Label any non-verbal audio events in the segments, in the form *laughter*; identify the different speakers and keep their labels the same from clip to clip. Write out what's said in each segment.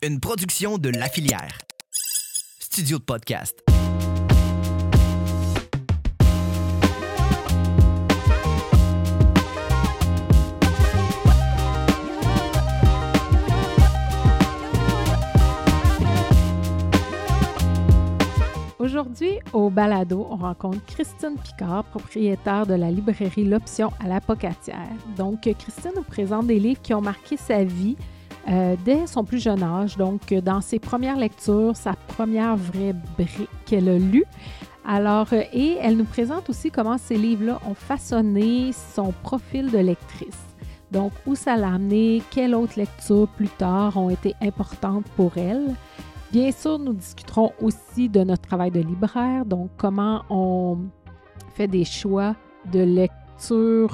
Speaker 1: une production de La Filière. Studio de podcast.
Speaker 2: Aujourd'hui, au Balado, on rencontre Christine Picard, propriétaire de la librairie L'Option à la Pocatière. Donc, Christine nous présente des livres qui ont marqué sa vie euh, dès son plus jeune âge. Donc, dans ses premières lectures, sa première vraie brique qu'elle a lue. Alors, euh, et elle nous présente aussi comment ces livres-là ont façonné son profil de lectrice. Donc, où ça l'a amené, quelles autres lectures plus tard ont été importantes pour elle. Bien sûr, nous discuterons aussi de notre travail de libraire, donc comment on fait des choix de lecture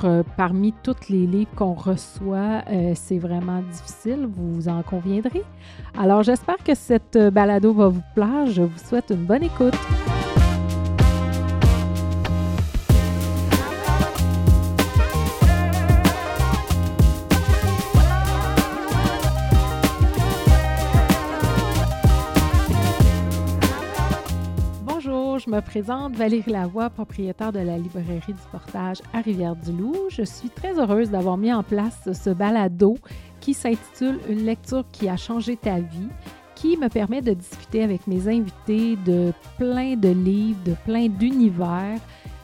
Speaker 2: euh, parmi tous les livres qu'on reçoit. Euh, c'est vraiment difficile, vous en conviendrez. Alors, j'espère que cette balado va vous plaire. Je vous souhaite une bonne écoute. Me présente Valérie Lavoie, propriétaire de la librairie du Portage à Rivière-du-Loup. Je suis très heureuse d'avoir mis en place ce balado qui s'intitule Une lecture qui a changé ta vie, qui me permet de discuter avec mes invités de plein de livres, de plein d'univers,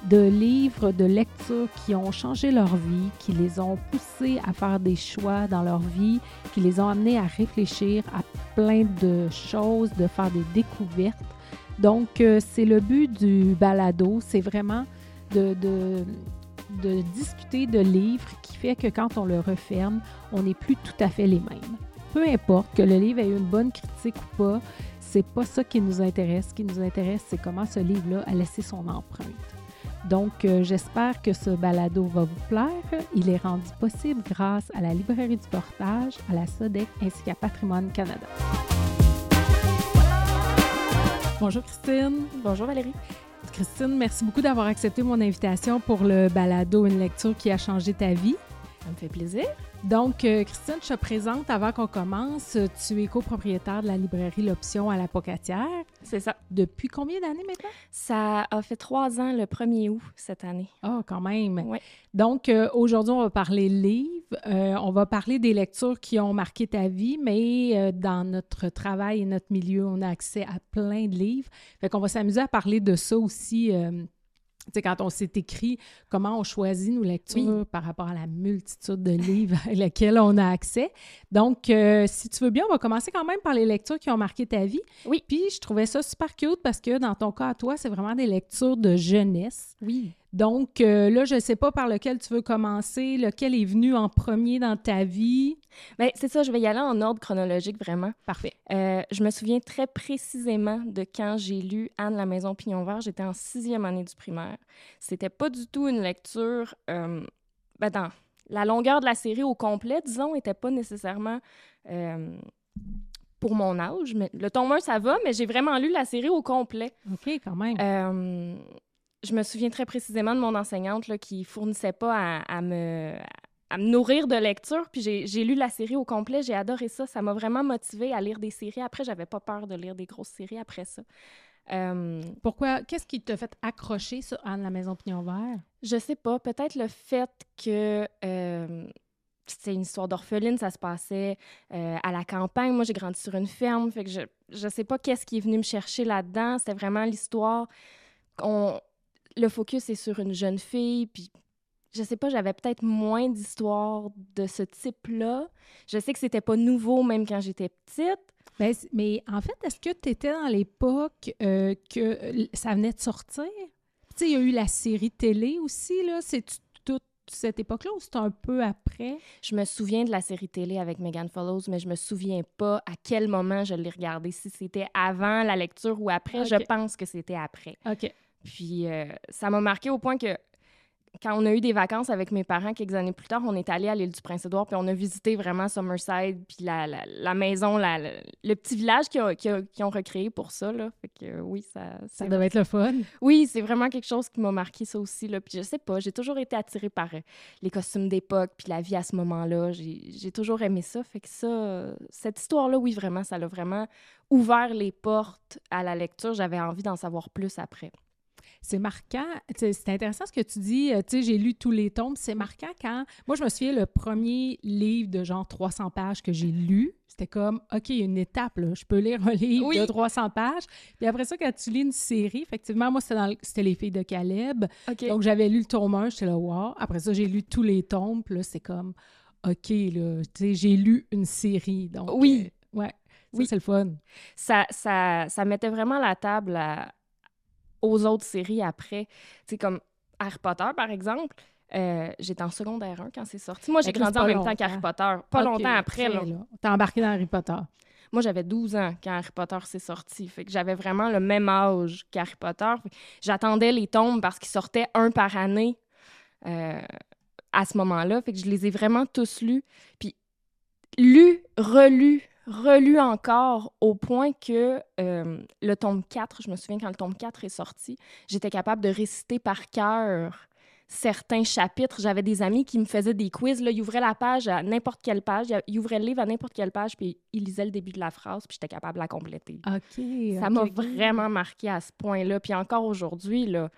Speaker 2: de livres de lecture qui ont changé leur vie, qui les ont poussés à faire des choix dans leur vie, qui les ont amenés à réfléchir à plein de choses, de faire des découvertes. Donc, euh, c'est le but du balado, c'est vraiment de, discuter de livres qui fait que quand on le referme, on n'est plus tout à fait les mêmes. Peu importe que le livre ait eu une bonne critique ou pas, c'est pas ça qui nous intéresse. Ce qui nous intéresse, c'est comment ce livre-là a laissé son empreinte. Donc, euh, j'espère que ce balado va vous plaire. Il est rendu possible grâce à la Librairie du Portage, à la SODEC ainsi qu'à Patrimoine Canada. Bonjour Christine.
Speaker 3: Bonjour Valérie.
Speaker 2: Christine, merci beaucoup d'avoir accepté mon invitation pour le balado Une lecture qui a changé ta vie.
Speaker 3: Ça me fait plaisir.
Speaker 2: Donc, euh, Christine, je te présente avant qu'on commence. Tu es copropriétaire de la librairie L'Option à la Pocatière.
Speaker 3: C'est ça.
Speaker 2: Depuis combien d'années maintenant?
Speaker 3: Ça a fait trois ans le 1er août cette année.
Speaker 2: Ah, quand même.
Speaker 3: Oui.
Speaker 2: Donc, euh, aujourd'hui, on va parler livres. Euh, on va parler des lectures qui ont marqué ta vie, mais euh, dans notre travail et notre milieu, on a accès à plein de livres. Fait qu'on va s'amuser à parler de ça aussi. Sais, quand on s'est écrit comment on choisit nos lectures par rapport à la multitude de livres *laughs* à on a accès. Donc, euh, si tu veux bien, on va commencer quand même par les lectures qui ont marqué ta vie.
Speaker 3: Oui.
Speaker 2: Puis, je trouvais ça super cute parce que dans ton cas à toi, c'est vraiment des lectures de jeunesse.
Speaker 3: Oui.
Speaker 2: Donc, euh, là, je ne sais pas par lequel tu veux commencer, lequel est venu en premier dans ta vie?
Speaker 3: Bien, c'est ça, je vais y aller en ordre chronologique vraiment.
Speaker 2: Parfait.
Speaker 3: Euh, je me souviens très précisément de quand j'ai lu Anne la maison pignon vert. J'étais en sixième année du primaire. C'était pas du tout une lecture. Euh, ben, dans la longueur de la série au complet, disons, n'était pas nécessairement euh, pour mon âge. Mais le tome 1, ça va, mais j'ai vraiment lu la série au complet.
Speaker 2: OK, quand même.
Speaker 3: Euh, je me souviens très précisément de mon enseignante là, qui fournissait pas à, à me, à me nourrir de lecture. Puis j'ai lu la série au complet, j'ai adoré ça. Ça m'a vraiment motivée à lire des séries. Après, j'avais pas peur de lire des grosses séries après ça. Euh,
Speaker 2: Pourquoi? Qu'est-ce qui t'a fait accrocher sur Anne la maison pignon vert?
Speaker 3: je sais pas, peut-être le fait que euh, c'était une histoire d'orpheline, ça se passait euh, à la campagne. Moi, j'ai grandi sur une ferme, fait que je, je sais pas qu'est-ce qui est venu me chercher là-dedans. C'était vraiment l'histoire. On, le focus est sur une jeune fille, puis je sais pas, j'avais peut-être moins d'histoires de ce type-là. Je sais que c'était pas nouveau même quand j'étais petite.
Speaker 2: Ben, mais en fait, est-ce que tu étais dans l'époque euh, que euh, ça venait de sortir? Tu sais, il y a eu la série télé aussi, là. C'est toute cette époque-là ou c'est un peu après?
Speaker 3: Je me souviens de la série télé avec Megan Follows, mais je me souviens pas à quel moment je l'ai regardée. Si c'était avant la lecture ou après, je pense que c'était après.
Speaker 2: OK.
Speaker 3: Puis euh, ça m'a marqué au point que quand on a eu des vacances avec mes parents quelques années plus tard, on est allé à l'île du Prince-Édouard, puis on a visité vraiment Summerside, puis la, la, la maison, la, le petit village qu'ils ont, qu ont, recréé pour ça. Là. Fait que euh, oui, ça...
Speaker 2: Ça devait être le fun.
Speaker 3: Oui, c'est vraiment quelque chose qui m'a marqué, ça aussi. Là. Puis je sais pas, j'ai toujours été attirée par euh, les costumes d'époque, puis la vie à ce moment-là. J'ai toujours aimé ça. Fait que ça, cette histoire-là, oui, vraiment, ça l'a vraiment ouvert les portes à la lecture. J'avais envie d'en savoir plus après
Speaker 2: c'est marquant. C'est intéressant ce que tu dis. Euh, tu sais, j'ai lu tous les tomes. C'est marquant quand. Moi, je me souviens, le premier livre de genre 300 pages que j'ai lu, c'était comme, OK, il y a une étape, là. Je peux lire un livre de 300 pages. Puis après ça, quand tu lis une série, effectivement, moi, c'était Les filles de Caleb. Donc, j'avais lu le tome 1, j'étais là, wow. Après ça, j'ai lu tous les tomes. Puis là, c'est comme, OK, là, j'ai lu une série. Donc,
Speaker 3: oui.
Speaker 2: Euh, ouais. oui, c'est le fun.
Speaker 3: Ça, ça, ça mettait vraiment la table à, aux autres séries après. Tu sais, comme Harry Potter, par exemple. Euh, j'étais en secondaire 1 quand c'est sorti. Moi, j'ai grandi en même temps qu'Harry Potter. Pas longtemps après. Là.
Speaker 2: T'as embarqué dans Harry Potter.
Speaker 3: Moi, j'avais 12 ans quand Harry Potter s'est sorti. Fait que j'avais vraiment le même âge qu'Harry Potter. J'attendais les tomes parce qu'ils sortaient un par année euh, à ce moment-là. Fait que je les ai vraiment tous lus. Puis lus, relus, relu encore au point que euh, le tome 4, je me souviens quand le tome 4 est sorti, j'étais capable de réciter par cœur certains chapitres. J'avais des amis qui me faisaient des quiz. Là, ils ouvraient la page à n'importe quelle page. Ils ouvraient le livre à n'importe quelle page, puis ils lisaient le début de la phrase, puis j'étais capable de la compléter.
Speaker 2: OK.
Speaker 3: Ça m'a vraiment marqué à ce point-là. Puis encore aujourd'hui, là,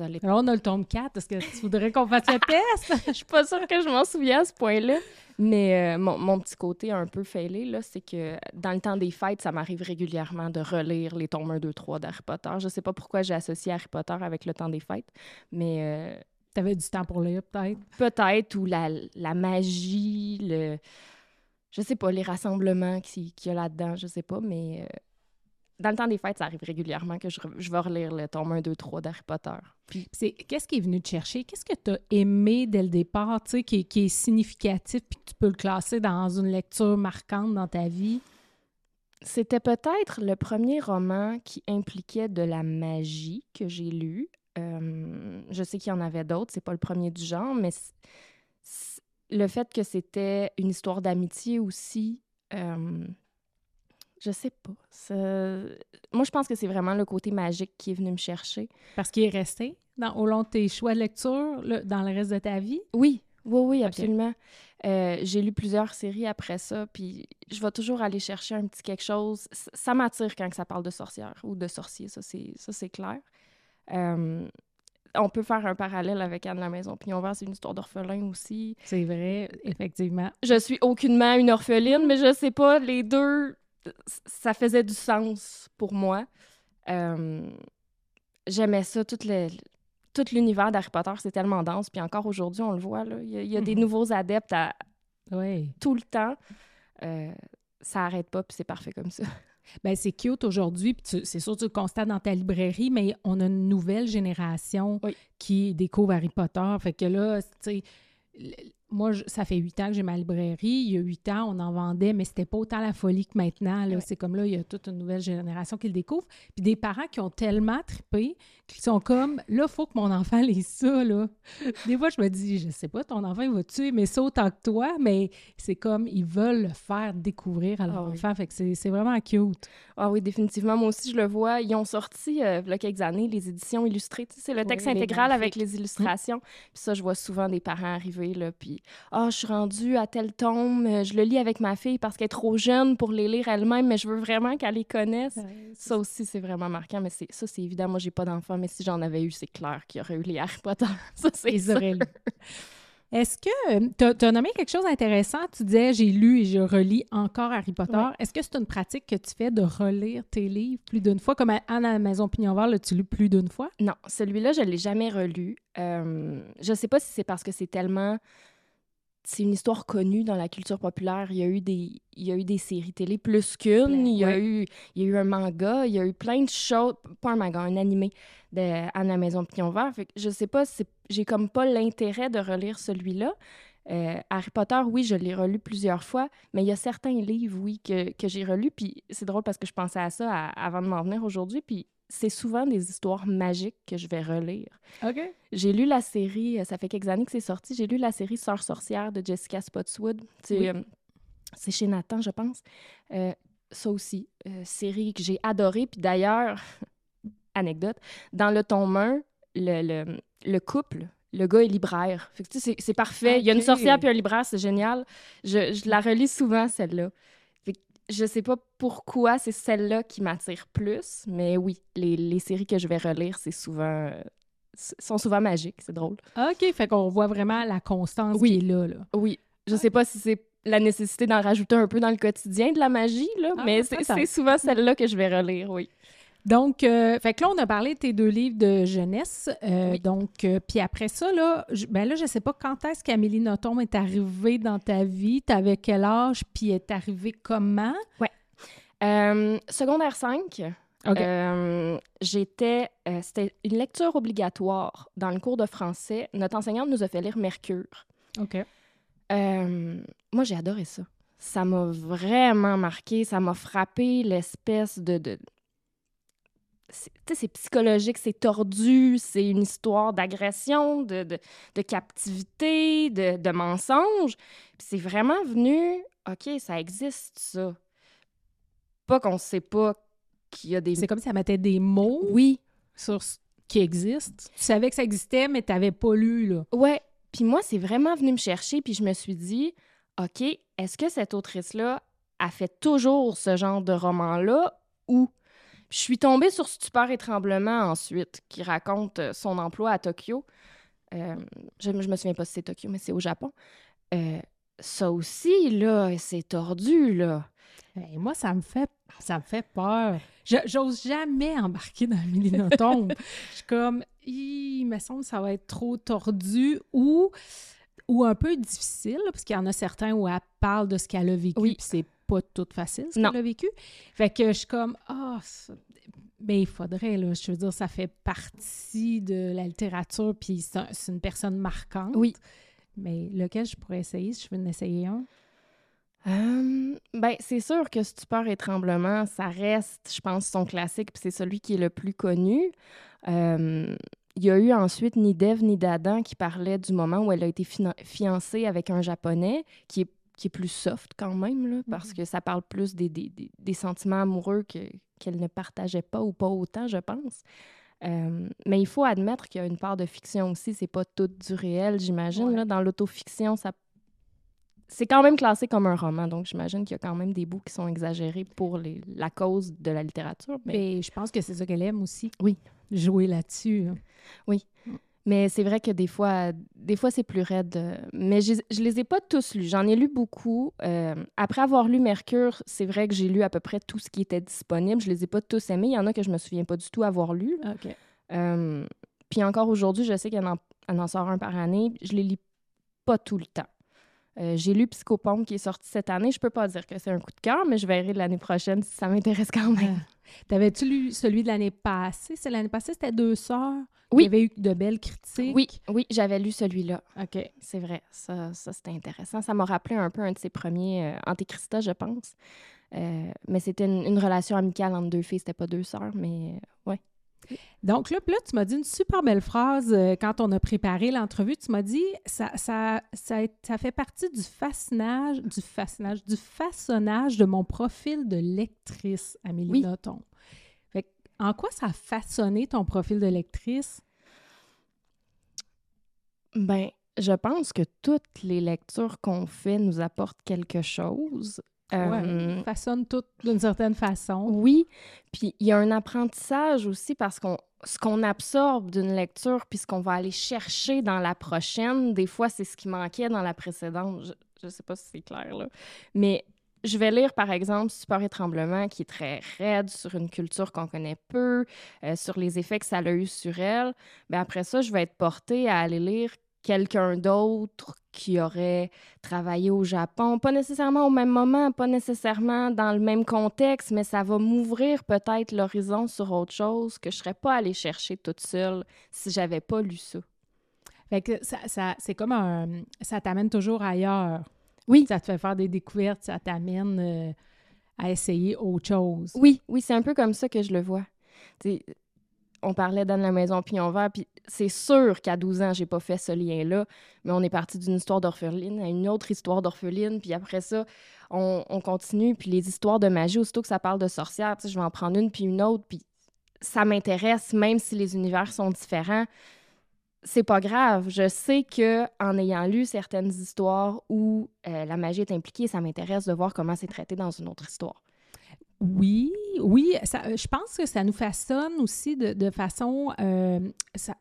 Speaker 2: alors, on a le tome 4. Est-ce que tu voudrais qu'on fasse le *laughs* test?
Speaker 3: Je suis pas sûre que je m'en souviens à ce point-là. Mais euh, mon, petit côté un peu failé, là, c'est que dans le temps des fêtes, ça m'arrive régulièrement de relire les tomes 1, 2, 3 d'Harry Potter. Je sais pas pourquoi j'ai associé Harry Potter avec le temps des fêtes, mais... Euh,
Speaker 2: tu avais du temps pour lire, peut-être?
Speaker 3: Peut-être, ou la, la magie, le... Je sais pas, les rassemblements qu'il y a là-dedans, je sais pas, mais... Euh, dans le temps des fêtes, ça arrive régulièrement que je, je vais relire le tome 1, 2, 3 d'Harry Potter.
Speaker 2: Puis c'est qu'est-ce qui est venu te chercher? Qu'est-ce que tu as aimé dès le départ, tu sais, qui, qui, est significatif puis que tu peux le classer dans une lecture marquante dans ta vie?
Speaker 3: C'était peut-être le premier roman qui impliquait de la magie que j'ai lu. Euh, je sais qu'il y en avait d'autres, c'est pas le premier du genre, mais le fait que c'était une histoire d'amitié aussi, euh, je sais pas. Moi, je pense que c'est vraiment le côté magique qui est venu me chercher.
Speaker 2: Parce qu'il est resté dans, au long de tes choix de lecture, dans le reste de ta vie?
Speaker 3: Oui, oui, oui, absolument. Euh, j'ai lu plusieurs séries après ça, puis je vais toujours aller chercher un petit quelque chose. Ça m'attire quand ça parle de sorcières ou de sorciers, ça c'est clair. Euh, on peut faire un parallèle avec Anne la Maison Puis on voit c'est une histoire d'orphelin aussi.
Speaker 2: C'est vrai, effectivement.
Speaker 3: Je suis aucunement une orpheline, mais je sais pas, les deux ça faisait du sens pour moi. Euh, j'aimais ça, tout, tout l'univers d'Harry Potter, c'est tellement dense. Puis encore aujourd'hui, on le voit, là, il y a, des mhm. nouveaux adeptes à, tout le temps. Euh, ça n'arrête pas, puis c'est parfait comme ça. *laughs*
Speaker 2: Ben c'est cute aujourd'hui, puis c'est sûr tu le constates dans ta librairie, mais on a une nouvelle génération qui découvre Harry Potter. Fait que là, tu sais, moi, ça fait huit ans que j'ai ma librairie. Il y a huit ans, on en vendait, mais c'était pas autant la folie que maintenant. C'est comme là, il y a toute une nouvelle génération qui le découvre. Puis des parents qui ont tellement trippé qu'ils sont comme, là, il faut que mon enfant lise ça, là. Des fois, je me dis, je sais pas, ton enfant, il va tuer mais ça autant que toi, mais c'est comme, ils veulent le faire découvrir à leur ah enfant. Fait que c'est vraiment cute.
Speaker 3: Ah oui, définitivement. Moi aussi, je le vois. Ils ont sorti, euh, il y a quelques années, les éditions illustrées. c'est le texte intégral avec les illustrations. Puis ça, je vois souvent des parents arriver, là, puis ah, je suis rendue à tel tome, euh, je le lis avec ma fille parce qu'elle est trop jeune pour les lire elle-même, mais je veux vraiment qu'elle les connaisse. ça aussi, c'est vraiment marquant, mais ça, c'est évident. Moi, j'ai pas d'enfant, mais si j'en avais eu, c'est clair qu'il y aurait eu les Harry Potter. *laughs* ça, c'est sûr.
Speaker 2: Est-ce que tu as, nommé quelque chose d'intéressant? Tu disais j'ai lu et je relis encore Harry Potter. Est-ce que c'est une pratique que tu fais de relire tes livres plus d'une fois? Comme à, à la Maison Pignon Vert, l'as-tu lu plus d'une fois?
Speaker 3: Non, celui-là, je ne l'ai jamais relu. Euh, je ne sais pas si c'est parce que c'est tellement c'est une histoire connue dans la culture populaire. Il y a eu des, il y a eu des séries télé plus qu'une. Il, y a eu, il y a eu un manga. Il y a eu plein de choses. Pas un manga, un animé de Anna Maison Pion Vert. Fait que je sais pas, j'ai comme pas l'intérêt de relire celui-là. Euh, Harry Potter, oui, je l'ai relu plusieurs fois, mais il y a certains livres, oui, que, que j'ai relus. Puis c'est drôle parce que je pensais à ça avant de m'en venir aujourd'hui. Puis c'est souvent des histoires magiques que je vais relire.
Speaker 2: OK.
Speaker 3: J'ai lu la série, euh, ça fait quelques années que c'est sorti, j'ai lu la série Sœur sorcière de Jessica Spotswood. C'est
Speaker 2: Oui.
Speaker 3: euh, c'est chez Nathan, je pense. Euh, ça aussi, euh, série que j'ai adorée. Puis d'ailleurs, *laughs* anecdote, dans le tome 1, le, le, le couple, le gars est libraire. Fait que, tu sais, c'est- parfait. Il y a une sorcière puis un libraire, c'est génial. Je, je la relis souvent, celle-là. Je sais pas pourquoi c'est celle-là qui m'attire plus, mais oui, les, les séries que je vais relire, c'est souvent, euh, sont souvent magiques, c'est drôle.
Speaker 2: OK, fait qu'on voit vraiment la constance
Speaker 3: Oui.
Speaker 2: qui est là, là.
Speaker 3: Oui, je sais pas si c'est la nécessité d'en rajouter un peu dans le quotidien de la magie, là,
Speaker 2: Ah,
Speaker 3: mais c'est souvent celle-là que je vais relire, oui.
Speaker 2: Donc, euh, fait que là, on a parlé de tes deux livres de jeunesse. euh,
Speaker 3: Oui.
Speaker 2: Donc, euh, puis après ça, là, je, ben là, je sais pas quand est-ce qu'Amélie Nothomb est arrivée dans ta vie. T'avais quel âge, puis est arrivée comment?
Speaker 3: Euh, secondaire 5,
Speaker 2: OK.
Speaker 3: euh, j'étais, c'était une lecture obligatoire dans le cours de français. Notre enseignante nous a fait lire Mercure.
Speaker 2: OK.
Speaker 3: Moi, j'ai adoré ça. Ça m'a vraiment marqué, ça m'a frappé l'espèce de... de... c'est- psychologique, c'est tordu, c'est une histoire d'agression, de, de, de captivité, de, de mensonge. Puis c'est vraiment venu, OK, ça existe, ça. Pas qu'on sait pas qu'il y a des...
Speaker 2: C'est comme si ça mettait des mots
Speaker 3: Oui,
Speaker 2: sur ce qui existe. Tu savais que ça existait, mais t'avais pas lu, là.
Speaker 3: Ouais. Puis moi, c'est vraiment venu me chercher, puis je me suis dit, OK, est-ce que cette autrice-là a fait toujours ce genre de roman-là ou. Je suis tombée sur Stupeur et Tremblement ensuite, qui raconte euh, son emploi à Tokyo. Euh, je, je me souviens pas si c'est Tokyo, mais c'est au Japon. Euh, ça aussi, là, c'est tordu, là.
Speaker 2: Et moi, ça me fait, ça me fait peur. Je- J'ose jamais embarquer dans Amélie *laughs* Nothomb. Je suis comme, il me semble que ça va être trop tordu ou, ou un peu difficile, parce qu'il y en a certains où elle parle de ce qu'elle a vécu,
Speaker 3: Oui.
Speaker 2: puis c'est pas tout facile ce qu'elle a vécu. Fait que je suis comme, ah, ça- mais il faudrait, là, je veux dire, ça fait partie de la littérature, puis c'est un- c'est une personne marquante.
Speaker 3: Oui.
Speaker 2: Mais lequel je pourrais essayer, si je veux en essayer un?
Speaker 3: Euh, ben, c'est sûr que Stupeur et Tremblement, ça reste, je pense, son classique, puis c'est celui qui est le plus connu. Euh, il y a eu ensuite Ni d'Ève ni d'Adam qui parlait du moment où elle a été fiancée avec un Japonais, qui est, qui est plus soft quand même, là, parce que ça parle plus des, des, des- des sentiments amoureux que- qu'elle ne partageait pas ou pas autant, je pense. Euh, mais il faut admettre qu'il y a une part de fiction aussi, c'est pas tout du réel, j'imagine.
Speaker 2: Ouais.
Speaker 3: Dans l'autofiction, ça c'est quand même classé comme un roman, donc j'imagine qu'il y a quand même des bouts qui sont exagérés pour les- la cause de la littérature. Mais,
Speaker 2: Mais je pense que c'est ça qu'elle aime aussi.
Speaker 3: Oui.
Speaker 2: Jouer là-dessus. hein.
Speaker 3: Mais c'est vrai que des fois, des fois c'est plus raide. euh, Mais je, je les ai pas tous lus. J'en ai lu beaucoup. Euh, après avoir lu Mercure, c'est vrai que j'ai lu à peu près tout ce qui était disponible. Je les ai pas tous aimés. Il y en a que je me souviens pas du tout avoir lu.
Speaker 2: OK.
Speaker 3: Euh, puis encore aujourd'hui, je sais qu'elle en, en sort un par année. Je les lis pas tout le temps. Euh, j'ai lu Psychopompe qui est sorti cette année. Je peux pas dire que c'est un coup de cœur, mais je verrai l'année prochaine si ça m'intéresse quand même.
Speaker 2: T'avais-tu lu celui de l'année passée? C'est l'année passée, c'était Deux sœurs.
Speaker 3: Oui.
Speaker 2: Il y avait eu de belles critiques.
Speaker 3: Oui, oui, j'avais lu celui-là.
Speaker 2: OK.
Speaker 3: C'est vrai. Ça, ça c'était intéressant. Ça m'a rappelé un peu un de ses premiers euh, Antéchrista, je pense. Euh, mais c'était une, une relation amicale entre deux filles. C'était pas deux sœurs, mais euh, ouais.
Speaker 2: Donc là, là, tu m'as dit une super belle phrase euh, quand on a préparé l'entrevue. Tu m'as dit ça, ça, ça, ça fait partie du fascinage, du fascinage, du façonnage de mon profil de lectrice, Amélie
Speaker 3: Oui.
Speaker 2: Nothomb. Fait que, en quoi ça a façonné ton profil de lectrice?
Speaker 3: Ben, je pense que toutes les lectures qu'on fait nous apportent quelque chose. Euh,
Speaker 2: Ouais, façonne tout d'une certaine façon.
Speaker 3: Oui, puis il y a un apprentissage aussi parce qu'on ce qu'on absorbe d'une lecture puis ce qu'on va aller chercher dans la prochaine, des fois c'est ce qui manquait dans la précédente. Je, je sais pas si c'est clair là, mais je vais lire par exemple Support et tremblement qui est très raide sur une culture qu'on connaît peu, euh, sur les effets que ça a eu sur elle. Mais après ça, je vais être portée à aller lire quelqu'un d'autre qui aurait travaillé au Japon, pas nécessairement au même moment, pas nécessairement dans le même contexte, mais ça va m'ouvrir peut-être l'horizon sur autre chose que je serais pas allée chercher toute seule si j'avais pas lu ça.
Speaker 2: Fait que ça, ça- c'est comme un... Ça t'amène toujours ailleurs.
Speaker 3: Oui.
Speaker 2: Ça te fait faire des découvertes, ça t'amène euh, à essayer autre chose.
Speaker 3: Oui, oui, c'est un peu comme ça que je le vois. T'sais, on parlait dans la maison Pignon Vert, puis c'est sûr qu'à 12 ans, j'ai pas fait ce lien-là, mais on est parti d'une histoire d'orpheline à une autre histoire d'orpheline, puis après ça, on, continue, puis les histoires de magie, aussitôt que ça parle de sorcières, je vais en prendre une puis une autre, puis ça m'intéresse, même si les univers sont différents. C'est pas grave. Je sais que en ayant lu certaines histoires où euh, la magie est impliquée, ça m'intéresse de voir comment c'est traité dans une autre histoire.
Speaker 2: Oui, oui, ça, je pense que ça nous façonne aussi de, façon. Euh, ça,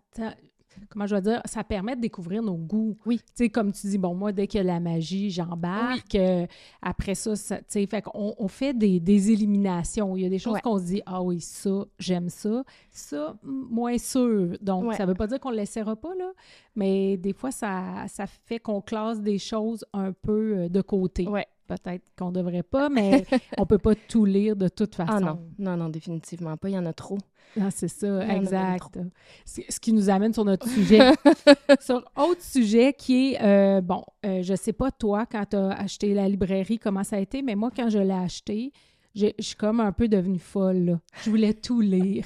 Speaker 2: comment je vais dire, ça permet de découvrir nos goûts.
Speaker 3: Oui.
Speaker 2: Tu sais, comme tu dis, bon, moi, dès a la magie, j'embarque. Euh, après ça, tu sais, fait qu'on on fait des, des, éliminations. Il y a des choses qu'on se dit, ah oui, ça, j'aime ça. Ça, moins sûr. Donc, ça veut pas dire qu'on ne le laissera pas, là, mais des fois, ça, ça fait qu'on classe des choses un peu euh, de côté.
Speaker 3: Ouais
Speaker 2: peut-être qu'on devrait pas, mais *laughs* on peut pas tout lire de toute façon.
Speaker 3: Ah non, non, non, définitivement pas. Il y en a trop.
Speaker 2: Ah, c'est ça, exact. Ce qui nous amène sur notre sujet. *laughs* sur autre sujet qui est, euh, bon, euh, je sais pas toi, quand tu as acheté la librairie, comment ça a été, mais moi, quand je l'ai acheté, je suis comme un peu devenue folle. Là. Je voulais tout lire.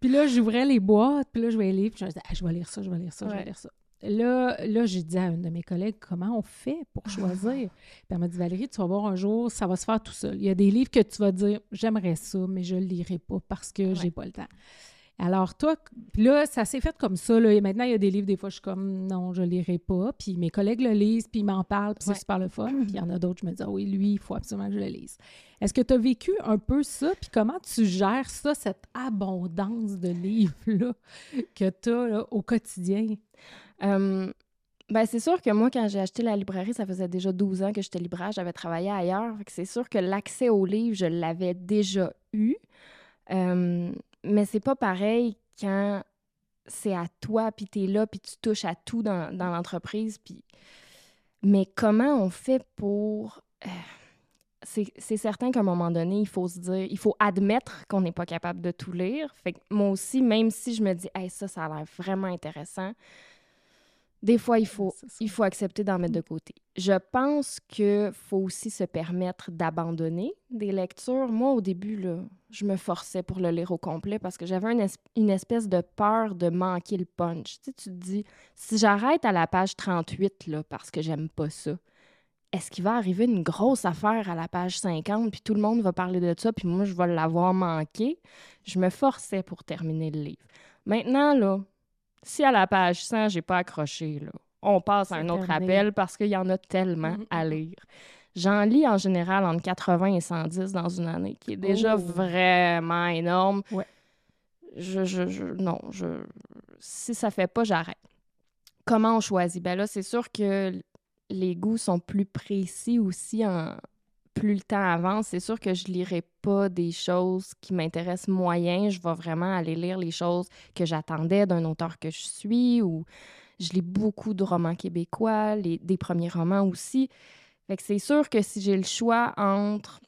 Speaker 2: Puis là, j'ouvrais les boîtes, puis là, je vais lire, puis je me disais, ah, je vais lire ça, je vais lire ça, je vais lire ça. Là, là j'ai dit à une de mes collègues comment on fait pour ah. choisir? Puis elle m'a dit Valérie, tu vas voir un jour, ça va se faire tout seul. Il y a des livres que tu vas dire j'aimerais ça, mais je ne le lirai pas parce que j'ai pas le temps. Alors, toi, là, ça s'est fait comme ça. Là, et maintenant, il y a des livres, des fois, je suis comme, non, je ne lirai pas. Puis mes collègues le lisent, puis ils m'en parlent, puis c'est super le fun. Puis il y en a d'autres, je me dis, ah oui, lui, il faut absolument que je le lise. Est-ce que tu as vécu un peu ça? Puis comment tu gères ça, cette abondance de livres-là que tu as au quotidien?
Speaker 3: Ben, c'est sûr que moi, quand j'ai acheté la librairie, ça faisait déjà 12 ans que j'étais libraire, j'avais travaillé ailleurs. C'est sûr que l'accès aux livres, je l'avais déjà eu. mais c'est pas pareil quand c'est à toi, puis tu es là, puis tu touches à tout dans, dans l'entreprise. Mais comment on fait pour... Euh, c'est certain qu'à un moment donné, il faut se dire, il faut admettre qu'on n'est pas capable de tout lire. Fait que moi aussi, même si je me dis, hey, ça, ça a l'air vraiment intéressant, des fois, il faut, il faut accepter d'en mettre de côté. Je pense qu'il faut aussi se permettre d'abandonner des lectures. Moi, au début, là, je me forçais pour le lire au complet parce que j'avais une, espèce de peur de manquer le punch. Tu, sais, tu te dis, si j'arrête à la page 38 là, parce que j'aime pas ça, est-ce qu'il va arriver une grosse affaire à la page 50 puis tout le monde va parler de ça puis moi, je vais l'avoir manqué? Je me forçais pour terminer le livre. Maintenant, là, si à la page 100, j'ai pas accroché, là, on passe à un autre appel parce qu'il y en a tellement mm, à lire. J'en lis en général entre 80 et 110 dans une année, qui est déjà oh. vraiment énorme.
Speaker 2: Ouais.
Speaker 3: Je, je, non, je, si ça fait pas, j'arrête. Comment on choisit? Ben là, c'est sûr que les goûts sont plus précis aussi en, plus le temps avance, c'est sûr que je lirai pas des choses qui m'intéressent moyen. Je vais vraiment aller lire les choses que j'attendais d'un auteur que je suis ou je lis beaucoup de romans québécois, des premiers romans aussi. Fait c'est sûr que si j'ai le choix entre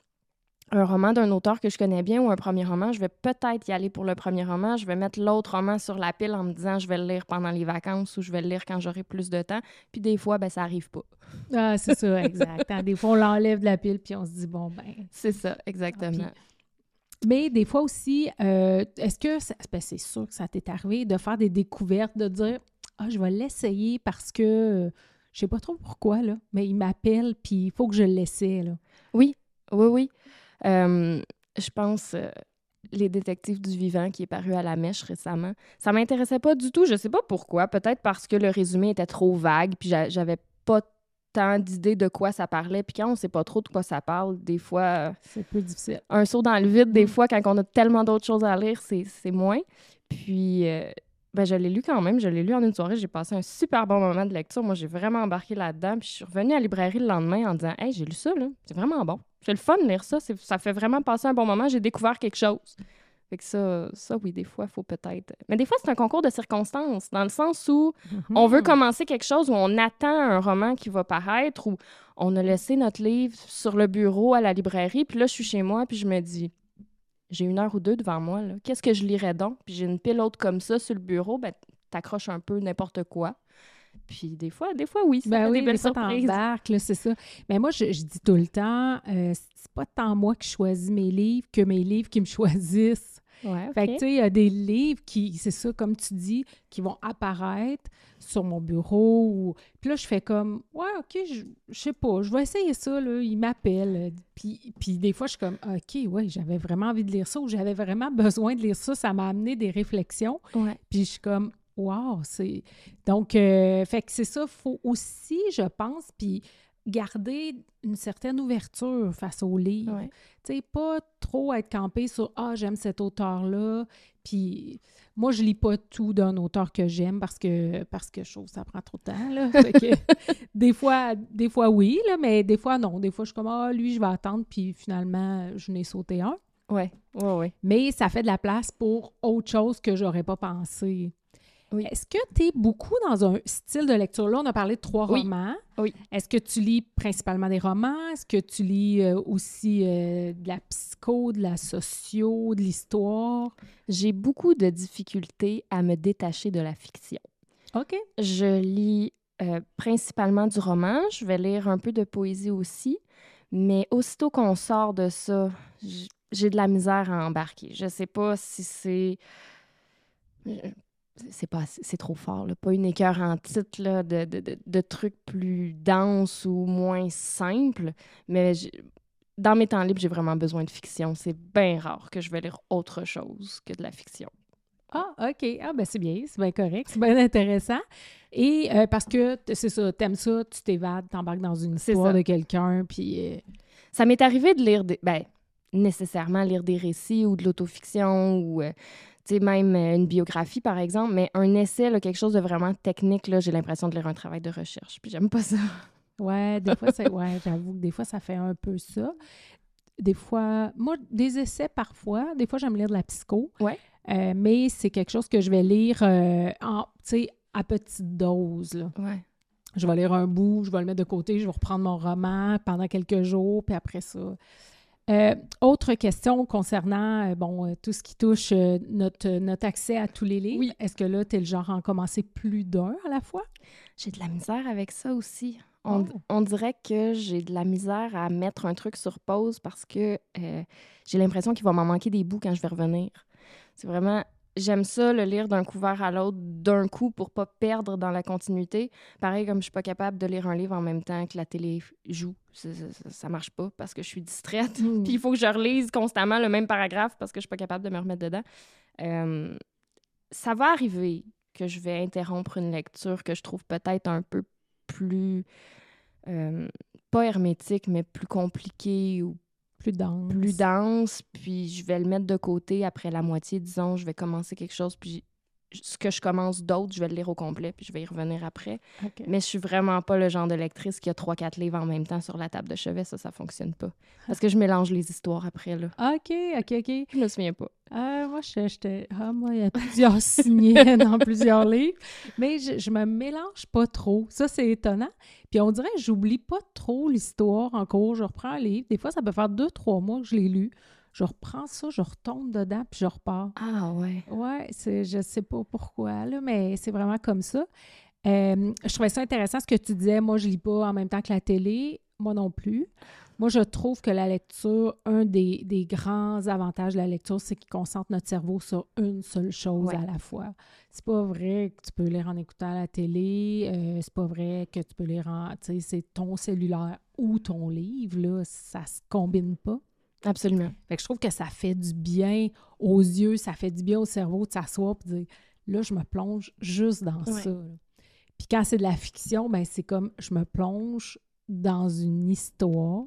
Speaker 3: un roman d'un auteur que je connais bien ou un premier roman, je vais peut-être y aller pour le premier roman. Je vais mettre l'autre roman sur la pile en me disant je vais le lire pendant les vacances ou je vais le lire quand j'aurai plus de temps. Puis des fois, ben, ça arrive pas.
Speaker 2: Ah, c'est ça, *laughs* exact. Hein, des fois, on l'enlève de la pile puis on se dit bon, ben.
Speaker 3: C'est ça, exactement.
Speaker 2: Mais des fois aussi, euh, est-ce que, ben, c'est sûr que ça t'est arrivé de faire des découvertes, de dire ah, je vais l'essayer parce que je sais pas trop pourquoi, là, mais il m'appelle puis il faut que je l'essaie, là.
Speaker 3: Oui, oui, oui. Euh, je pense euh, Les Détectives du Vivant qui est paru à la mèche récemment. Ça m'intéressait pas du tout. Je sais pas pourquoi. Peut-être parce que le résumé était trop vague, puis j'avais pas tant d'idées de quoi ça parlait. Puis quand on sait pas trop de quoi ça parle, des fois. Euh,
Speaker 2: c'est plus difficile.
Speaker 3: Un saut dans le vide, des mm. fois, quand on a tellement d'autres choses à lire, c'est moins. Puis. Ben, je l'ai lu quand même. Je l'ai lu en une soirée. J'ai passé un super bon moment de lecture. Moi, j'ai vraiment embarqué là-dedans. Puis je suis revenue à la librairie le lendemain en disant Hey, j'ai lu ça, là. C'est vraiment bon. C'est le fun de lire ça. Ça fait vraiment passer un bon moment. J'ai découvert quelque chose. Fait que ça, ça, oui, des fois, il faut peut-être. Mais des fois, c'est un concours de circonstances, dans le sens où mm-hmm. on veut commencer quelque chose, où on attend un roman qui va paraître, ou on a laissé notre livre sur le bureau à la librairie, puis là, je suis chez moi, puis je me dis, j'ai une heure ou deux devant moi, qu'est-ce que je lirais donc? Puis j'ai une pile autre comme ça sur le bureau, ben, t'accroches un peu n'importe quoi. Puis des fois, des fois, oui, ça ben oui, des belles surprises.
Speaker 2: c'est ça. Mais moi, je, dis tout le temps, euh, c'est pas tant moi qui choisis mes livres que mes livres qui me *laughs* choisissent.
Speaker 3: Ouais,
Speaker 2: Fait que, tu sais, il y a des livres qui, c'est ça, comme tu dis, qui vont apparaître sur mon bureau. Ou... Puis là, je fais comme, ouais, OK, je, je sais pas, je vais essayer ça, là. Il m'appelle. Puis, puis des fois, je suis comme, OK, ouais, j'avais vraiment envie de lire ça ou j'avais vraiment *laughs* besoin de lire ça. Ça m'a amené des réflexions.
Speaker 3: Ouais.
Speaker 2: Puis je suis comme, wow, c'est. Donc, euh, fait que c'est ça, faut aussi, je pense, puis garder une certaine ouverture face aux livres.
Speaker 3: Ouais.
Speaker 2: Tu sais, pas trop être campé sur Ah, j'aime cet auteur-là. Puis moi, je lis pas tout d'un auteur que j'aime parce que parce que je trouve que ça prend trop de temps. Là. *laughs* Fait que, des fois, des fois oui, là, mais des fois non. Des fois, je suis comme Ah, lui, je vais attendre, puis finalement, je n'ai sauté un.
Speaker 3: Ouais, ouais, ouais.
Speaker 2: Mais ça fait de la place pour autre chose que j'aurais pas pensé.
Speaker 3: Oui.
Speaker 2: Est-ce que tu es beaucoup dans un style de lecture? Là, on a parlé de trois
Speaker 3: Oui.
Speaker 2: romans.
Speaker 3: Oui.
Speaker 2: Est-ce que tu lis principalement des romans? Est-ce que tu lis euh, aussi euh, de la psycho, de la socio, de l'histoire?
Speaker 3: J'ai beaucoup de difficultés à me détacher de la fiction.
Speaker 2: OK.
Speaker 3: Je lis euh, principalement du roman. Je vais lire un peu de poésie aussi. Mais aussitôt qu'on sort de ça, j'ai de la misère à embarquer. Je sais pas si c'est. C'est pas c'est trop fort, là. pas une écœur en titre là, de, de, de- trucs plus denses ou moins simples, mais dans mes temps libres, j'ai vraiment besoin de fiction. C'est bien rare que je vais lire autre chose que de la fiction.
Speaker 2: Ah, OK. Ah, ben c'est bien, c'est bien correct, c'est bien intéressant. Et euh, parce que c'est ça, t'aimes ça, tu t'évades, t'embarques dans une histoire de quelqu'un, puis... euh,
Speaker 3: Ça m'est arrivé de lire des. Ben, nécessairement lire des récits ou de l'autofiction ou. euh, même euh, une biographie, par exemple, mais un essai, là, quelque chose de vraiment technique, là, j'ai l'impression de lire un travail de recherche. Puis j'aime pas ça. *laughs*
Speaker 2: Ouais, des fois, c'est, ouais, j'avoue que des fois, ça fait un peu ça. Des fois, moi, des essais parfois, des fois, j'aime lire de la psycho.
Speaker 3: Ouais.
Speaker 2: Euh, mais c'est quelque chose que je vais lire euh, en, à petite dose. Là.
Speaker 3: Ouais.
Speaker 2: Je vais lire un bout, je vais le mettre de côté, je vais reprendre mon roman pendant quelques jours, puis après ça. Euh, autre question concernant euh, bon, euh, tout ce qui touche euh, notre, notre accès à tous les livres.
Speaker 3: Oui.
Speaker 2: Est-ce que là, tu es le genre à en commencer plus d'un à la fois?
Speaker 3: J'ai de la misère avec ça aussi. On,
Speaker 2: Oh.
Speaker 3: on dirait que j'ai de la misère à mettre un truc sur pause parce que euh, j'ai l'impression qu'il va m'en manquer des bouts quand je vais revenir. C'est vraiment. J'aime ça, le lire d'un couvert à l'autre d'un coup pour pas perdre dans la continuité. Pareil, comme je suis pas capable de lire un livre en même temps que la télé joue, ça, ça, ça- marche pas parce que je suis distraite. *laughs*
Speaker 2: Mm.
Speaker 3: Puis il faut que je relise constamment le même paragraphe parce que je suis pas capable de me remettre dedans. Euh, ça va arriver que je vais interrompre une lecture que je trouve peut-être un peu plus, euh, pas hermétique, mais plus compliquée ou
Speaker 2: Plus dense.
Speaker 3: plus dense, puis je vais le mettre de côté après la moitié, disons, je vais commencer quelque chose, puis ce que je commence d'autre, je vais le lire au complet, puis je vais y revenir après. Mais je suis vraiment pas le genre de lectrice qui a trois, quatre livres en même temps sur la table de chevet, ça, ça fonctionne pas. Parce que je mélange les histoires après, là.
Speaker 2: OK, OK, OK.
Speaker 3: Je me souviens pas.
Speaker 2: Euh, moi, je- j'étais. Ah, moi, il y a plusieurs *laughs* signés dans plusieurs livres. Mais je, je me mélange pas trop. Ça, c'est étonnant. Puis on dirait que j'oublie pas trop l'histoire en cours. Je reprends un livre. Des fois, ça peut faire deux, trois mois que je l'ai lu. Je reprends ça, je retombe dedans, puis je repars.
Speaker 3: Ah ouais.
Speaker 2: Ouais, c'est, je sais pas pourquoi, là, mais c'est vraiment comme ça. Euh, je trouvais ça intéressant ce que tu disais. Moi, je lis pas en même temps que la télé. Moi non plus. Moi, je trouve que la lecture, un des, des grands avantages de la lecture, c'est qu'il concentre notre cerveau sur une seule chose
Speaker 3: Ouais.
Speaker 2: à la fois. C'est pas vrai que tu peux lire en écoutant la télé. euh, c'est pas vrai que tu peux lire en. Tu sais, c'est ton cellulaire ou ton livre, là. Ça se combine pas.
Speaker 3: Absolument.
Speaker 2: Fait que je trouve que ça fait du bien aux yeux, ça fait du bien au cerveau de s'asseoir et de dire là, je me plonge juste dans
Speaker 3: Ouais.
Speaker 2: ça. Puis quand c'est de la fiction, ben c'est comme je me plonge dans une histoire.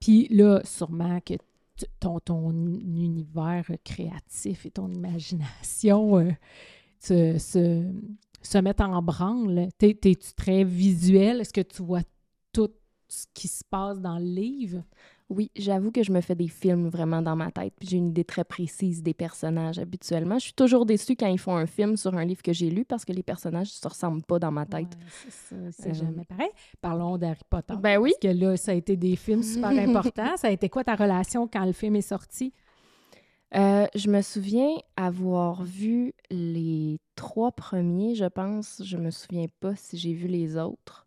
Speaker 2: Puis là, sûrement que ton, ton univers créatif et ton imagination euh, se, se, se mettent en branle. T'es- T'es-tu très visuel? Est-ce que tu vois tout ce qui se passe dans le livre?
Speaker 3: Oui, j'avoue que je me fais des films vraiment dans ma tête, puis j'ai une idée très précise des personnages habituellement. Je suis toujours déçue quand ils font un film sur un livre que j'ai lu parce que les personnages ne se ressemblent pas dans ma tête.
Speaker 2: Ouais, c'est ça, c'est
Speaker 3: Euh,
Speaker 2: jamais pareil. Parlons d'Harry Potter.
Speaker 3: Ben oui.
Speaker 2: Parce que là, ça a été des films super *laughs* importants. Ça a été quoi ta relation quand le film est sorti?
Speaker 3: Euh, je me souviens avoir vu les trois premiers, je pense. Je me souviens pas si j'ai vu les autres.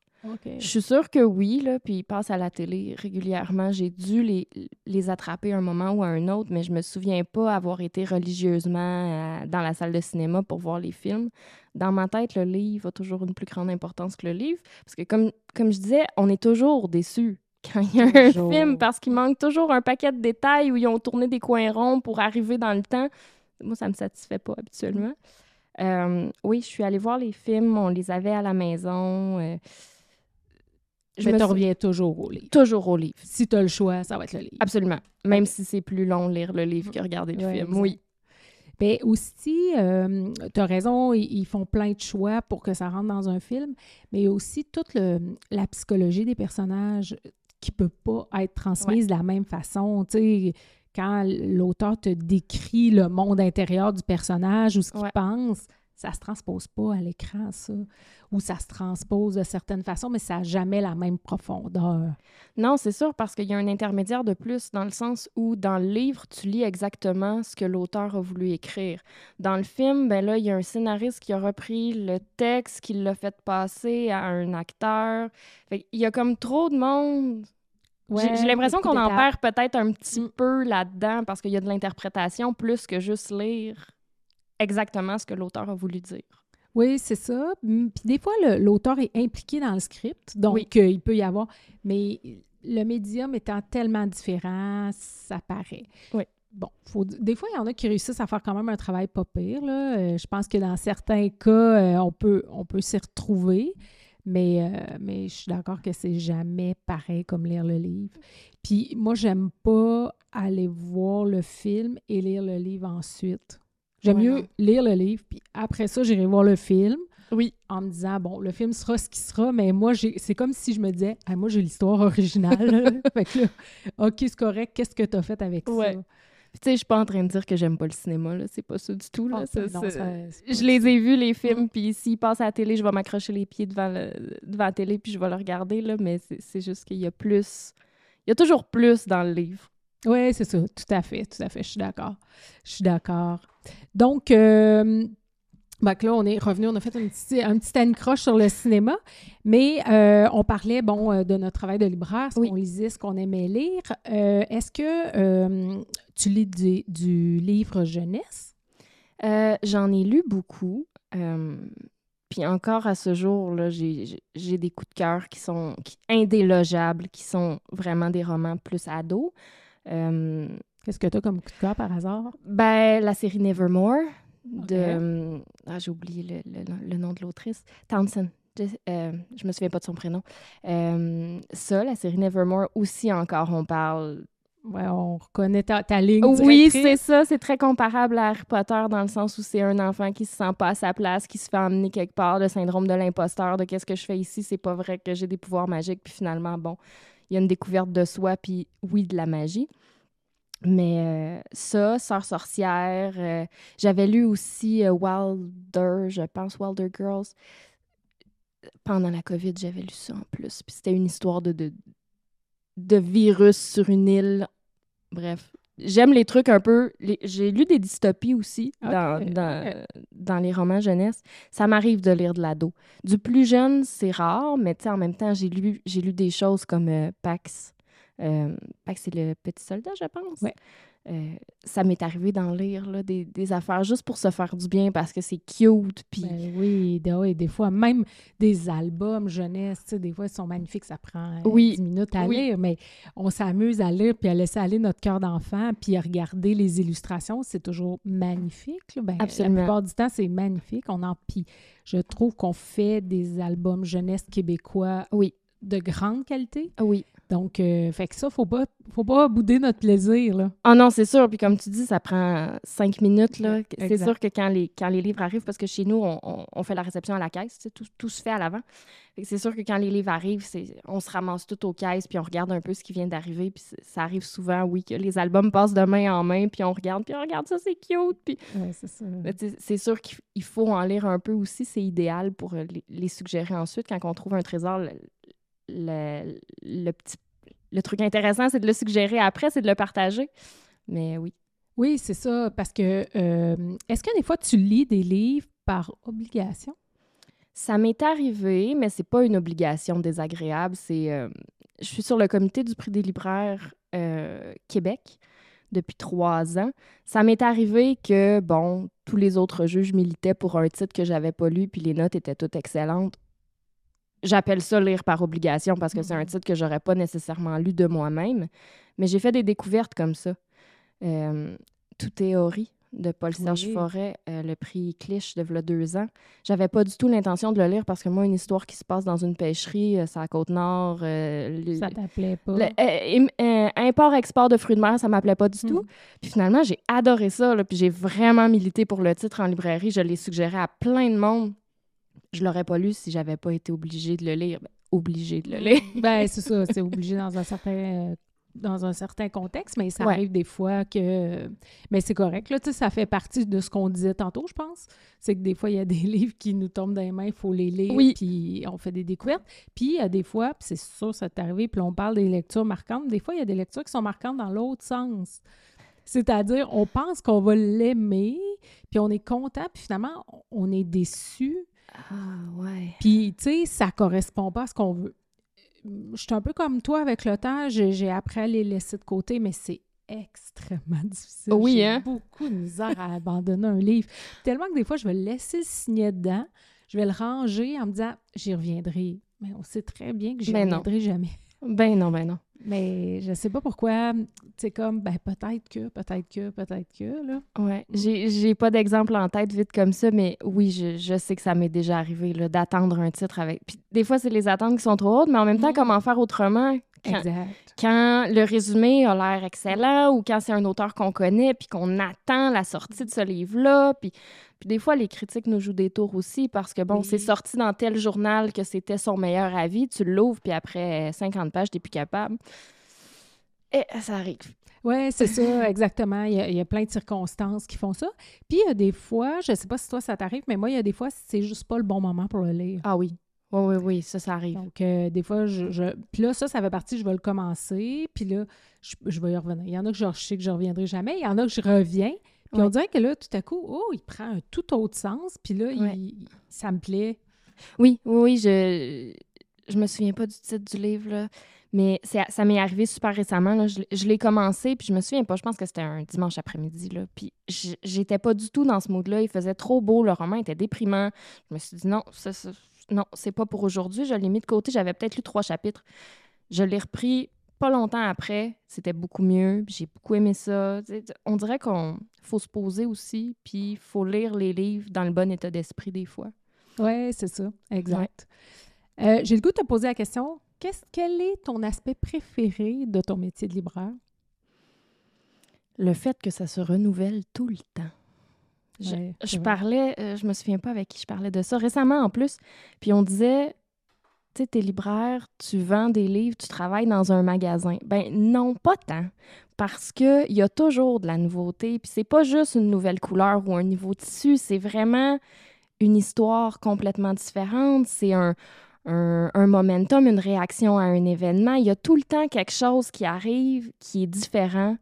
Speaker 3: Je suis sûre que oui, là, puis ils passent à la télé régulièrement. J'ai dû les, les attraper à un moment ou à un autre, mais je me souviens pas avoir été religieusement euh, dans la salle de cinéma pour voir les films. Dans ma tête, le livre a toujours une plus grande importance que le livre, parce que comme, comme je disais, on est toujours déçu quand il y a un
Speaker 2: Toujours.
Speaker 3: film, parce qu'il manque toujours un paquet de détails où ils ont tourné des coins ronds pour arriver dans le temps. Moi, ça me satisfait pas habituellement. Euh, oui, je suis allée voir les films, on les avait à la maison. euh, je
Speaker 2: Mais
Speaker 3: me
Speaker 2: reviens toujours au livre.
Speaker 3: toujours au livre.
Speaker 2: Si tu as le choix, ça va être le livre.
Speaker 3: Absolument. Même si c'est plus long lire le livre que regarder le
Speaker 2: Ouais,
Speaker 3: film.
Speaker 2: exact.
Speaker 3: Oui.
Speaker 2: Ben aussi, tu as raison, ils, ils font plein de choix pour que ça rentre dans un film, mais il y a aussi toute le- la psychologie des personnages qui peut pas être transmise de la même façon. Tu sais, quand l'auteur te décrit le monde intérieur du personnage ou ce qu'il
Speaker 3: Ouais.
Speaker 2: pense, ça se transpose pas à l'écran, ça. Ou ça se transpose de certaines façons, mais ça n'a jamais la même profondeur.
Speaker 3: Non, c'est sûr, parce qu'il y a un intermédiaire de plus, dans le sens où, dans le livre, tu lis exactement ce que l'auteur a voulu écrire. Dans le film, ben là, il y a un scénariste qui a repris le texte, qui l'a fait passer à un acteur. Fait il y a comme trop de monde. J'ai- J'ai l'impression qu'on en perd peut-être un petit
Speaker 2: Mm.
Speaker 3: peu là-dedans, parce qu'il y a de l'interprétation plus que juste lire exactement ce que l'auteur a voulu dire.
Speaker 2: Oui, c'est ça. Mm, Puis des fois, l'auteur est impliqué dans le script, donc
Speaker 3: Oui.
Speaker 2: euh, il peut y avoir. Mais le médium étant tellement différent, ça paraît.
Speaker 3: Oui.
Speaker 2: Bon, faut, des fois, il y en a qui réussissent à faire quand même un travail pas pire. Là. Euh, je pense que dans certains cas, euh, on peut, on peut s'y retrouver. Mais, mais je suis d'accord que c'est jamais pareil comme lire le livre. Puis moi, j'aime pas aller voir le film et lire le livre ensuite. J'aime mieux lire le livre, puis après ça, j'irai voir le film
Speaker 3: Oui.
Speaker 2: en me disant, bon, le film sera ce qui sera, mais moi, j'ai- c'est comme si je me disais, Ah, moi, j'ai l'histoire originale. *laughs* *laughs* fait que là, OK, c'est correct, qu'est-ce que tu as fait avec
Speaker 3: Ouais.
Speaker 2: ça?
Speaker 3: Puis, tu sais, je suis pas en train de dire que j'aime pas le cinéma, là. C'est pas ça du tout, là.
Speaker 2: Ah,
Speaker 3: Ça,
Speaker 2: non, ça-
Speaker 3: Je les ai vus, les films, puis s'ils passent à la télé, je vais m'accrocher les pieds devant, le, devant la télé, puis je vais le regarder, là. Mais c'est- c'est juste qu'il y a plus... Il y a toujours plus dans le livre.
Speaker 2: Oui, c'est ça, tout à fait, tout à fait, je suis d'accord. Je suis d'accord. Donc, euh, ben là, on est revenu, on a fait un petit, un petit anicroche sur le cinéma, mais euh, on parlait, bon, euh, de notre travail de libraire, ce
Speaker 3: Oui.
Speaker 2: qu'on lisait, ce qu'on aimait lire. Euh, Est-ce que tu lis du, du livre jeunesse?
Speaker 3: J'en ai lu beaucoup. puis encore à ce jour, j'ai des coups de cœur qui sont qui- indélogeables, qui sont vraiment des romans plus ados. Euh,
Speaker 2: Qu'est-ce que tu as comme coup de cœur par hasard?
Speaker 3: Ben, la série Nevermore de. Euh, Ah, j'ai oublié le, le- le nom de l'autrice. Townsend. Je, euh, je me souviens pas de son prénom. Euh, ça, la série Nevermore aussi encore, on parle.
Speaker 2: Ouais, on reconnaît ta, ta ligne.
Speaker 3: Oui, c'est ça. C'est très comparable à Harry Potter dans le sens où c'est un enfant qui se sent pas à sa place, qui se fait emmener quelque part, le syndrome de l'imposteur, de qu'est-ce que je fais ici, c'est pas vrai que j'ai des pouvoirs magiques, puis finalement, bon, il y a une découverte de soi, puis oui, de la magie. Mais euh, ça, Sœur sorcière, euh, j'avais lu aussi euh, Wilder, je pense, Wilder Girls. Pendant la COVID, j'avais lu ça en plus. Puis c'était une histoire de, de, de virus sur une île. Bref, j'aime les trucs un peu. les- J'ai lu des dystopies aussi dans, dans, dans les romans jeunesse. Ça m'arrive de lire de l'ado. Du plus jeune, c'est rare, mais tu sais, en même temps, j'ai lu, j'ai lu des choses comme euh, Pax. Euh, Pax, c'est le petit soldat, je pense.
Speaker 2: Ouais.
Speaker 3: Euh, ça m'est arrivé d'en lire là, des, des affaires juste pour se faire du bien parce que c'est cute. Puis
Speaker 2: Ben oui, de- oui, des fois, même des albums jeunesse, tu sais, des fois, ils sont magnifiques, ça prend euh,
Speaker 3: Oui,
Speaker 2: 10 minutes à
Speaker 3: oui.
Speaker 2: lire, mais on s'amuse à lire puis à laisser aller notre cœur d'enfant puis à regarder les illustrations, c'est toujours magnifique. là. Ben,
Speaker 3: Absolument.
Speaker 2: La plupart du temps, c'est magnifique. On en, puis je trouve qu'on fait des albums jeunesse québécois
Speaker 3: oui,
Speaker 2: de grande qualité.
Speaker 3: oui.
Speaker 2: Donc, euh, fait que ça, faut pas, faut pas bouder notre plaisir, là.
Speaker 3: Ah non, c'est sûr. Puis comme tu dis, ça prend cinq minutes. là. C'est sûr que quand les, quand les livres arrivent, parce que chez nous, on, on- on fait la réception à la caisse, tu sais, tout, tout se fait à l'avant. C'est sûr que quand les livres arrivent, on se ramasse tout aux caisses, puis on regarde un peu ce qui vient d'arriver. Puis ça arrive souvent, oui, que les albums passent de main en main, puis on regarde, puis on regarde ça, c'est cute. Puis
Speaker 2: Ouais, c'est
Speaker 3: sûr qu'il il faut en lire un peu aussi. C'est idéal pour euh, les, les suggérer ensuite. Quand on trouve un trésor, le, le- le petit, le truc intéressant, c'est de le suggérer après, c'est de le partager. Mais oui.
Speaker 2: Oui, c'est ça, parce que euh, est-ce que des fois tu lis des livres par obligation?
Speaker 3: Ça m'est arrivé, mais c'est pas une obligation désagréable. C'est, euh, je suis sur le comité du prix des libraires euh, Québec depuis trois ans. Ça m'est arrivé que, bon, tous les autres juges militaient pour un titre que j'avais pas lu, puis les notes étaient toutes excellentes. J'appelle ça lire par obligation parce que c'est un titre que j'aurais pas nécessairement lu de moi-même. Mais j'ai fait des découvertes comme ça. Euh, Tout théorie de Paul-Serge
Speaker 2: Oui.
Speaker 3: Forêt, euh, le prix Clich de v'là deux ans. J'avais pas du tout l'intention de le lire parce que moi, une histoire qui se passe dans une pêcherie, euh, c'est à Côte-Nord. euh,
Speaker 2: Ça t'appelait pas.
Speaker 3: euh, im- import-export de fruits de mer, ça m'appelait pas du tout.
Speaker 2: Mm.
Speaker 3: Puis finalement, j'ai adoré ça. là, puis j'ai vraiment milité pour le titre en librairie. Je l'ai suggéré à plein de monde. Je l'aurais pas lu si j'avais pas été obligée de le lire. Ben, obligée de le lire.
Speaker 2: Ben, c'est ça, *laughs* c'est obligé dans un certain euh, dans un certain contexte, mais ça
Speaker 3: Ouais.
Speaker 2: arrive des fois que mais c'est correct là, tu sais ça fait partie de ce qu'on disait tantôt, je pense. C'est que des fois il y a *laughs* des livres qui nous tombent dans les mains, il faut les lire
Speaker 3: Oui.
Speaker 2: puis on fait des découvertes. Puis il y a des fois, puis c'est sûr ça t'est arrivé, puis on parle des lectures marquantes, des fois il y a des lectures qui sont marquantes dans l'autre sens. C'est-à-dire, on pense qu'on va l'aimer, puis on est content, puis finalement, on est déçu,
Speaker 3: Ah, ouais.
Speaker 2: puis, tu sais, ça correspond pas à ce qu'on veut. Je suis un peu comme toi avec le temps, j'ai appris à les laisser de côté, mais c'est extrêmement *laughs* difficile.
Speaker 3: Oui,
Speaker 2: J'ai
Speaker 3: hein?
Speaker 2: beaucoup de misère à abandonner un livre. Tellement que des fois, je vais laisser le signet dedans, je vais le ranger en me disant, j'y reviendrai. Mais on sait très bien que j'y
Speaker 3: Ben non.
Speaker 2: reviendrai jamais.
Speaker 3: Ben non, ben non.
Speaker 2: Mais je sais pas pourquoi, c'est comme, ben peut-être que, peut-être que, peut-être que, là.
Speaker 3: Ouais. J'ai j'ai pas d'exemple en tête vite comme ça, mais oui, je, je sais que ça m'est déjà arrivé là, d'attendre un titre avec. Puis des fois, c'est les attentes qui sont trop hautes, mais en même temps, comment faire autrement? Quand,
Speaker 2: Exact.
Speaker 3: quand le résumé a l'air excellent ou quand c'est un auteur qu'on connaît puis qu'on attend la sortie de ce livre-là. Puis, puis des fois, les critiques nous jouent des tours aussi parce que, bon,
Speaker 2: Oui.
Speaker 3: c'est sorti dans tel journal que c'était son meilleur avis. Tu l'ouvres, puis après 50 pages, t'es plus capable. Et ça arrive.
Speaker 2: Oui, c'est ça, *laughs* exactement. Il y, a, il y a plein de circonstances qui font ça. Puis il y a des fois, je sais pas si toi ça t'arrive, mais moi, il y a des fois, c'est juste pas le bon moment pour le lire.
Speaker 3: Ah oui. Oui, oui, oui, ça, ça arrive.
Speaker 2: Donc, euh, des fois, je, je- Puis là, ça, ça fait partie, je vais le commencer, puis là, je, je vais y revenir. Il y en a que je, je sais que je reviendrai jamais, il y en a que je reviens, puis on dirait que là, tout à coup, oh, il prend un tout autre sens, puis là, il- ça me plaît.
Speaker 3: Oui, oui, oui, je, je me souviens pas du titre du livre, là, mais ça m'est arrivé super récemment. Là. Je, l'ai- je l'ai commencé, puis je me souviens pas, je pense que c'était un dimanche après-midi, puis j'étais pas du tout dans ce mood-là. Il faisait trop beau, le roman était déprimant. Je me suis dit non, ça, ça- non, c'est pas pour aujourd'hui. Je l'ai mis de côté, j'avais peut-être lu trois chapitres. Je l'ai repris pas longtemps après, c'était beaucoup mieux, j'ai beaucoup aimé ça. On dirait qu'on faut se poser aussi, puis il faut lire les livres dans le bon état d'esprit des fois.
Speaker 2: Oui, c'est ça, exact. Euh, J'ai le goût de te poser la question, qu'est-ce, quel est ton aspect préféré de ton métier de libraire?
Speaker 3: Le fait que ça se renouvelle tout le temps. Je,
Speaker 2: Ouais,
Speaker 3: parlais, euh, je me souviens pas avec qui je parlais de ça récemment en plus, puis on disait, tu sais, t'es libraire, tu vends des livres, tu travailles dans un magasin. Ben non, pas tant, parce que il y a toujours de la nouveauté, puis c'est pas juste une nouvelle couleur ou un nouveau tissu, c'est vraiment une histoire complètement différente, c'est un, un, un momentum, une réaction à un événement. Il y a tout le temps quelque chose qui arrive qui est différent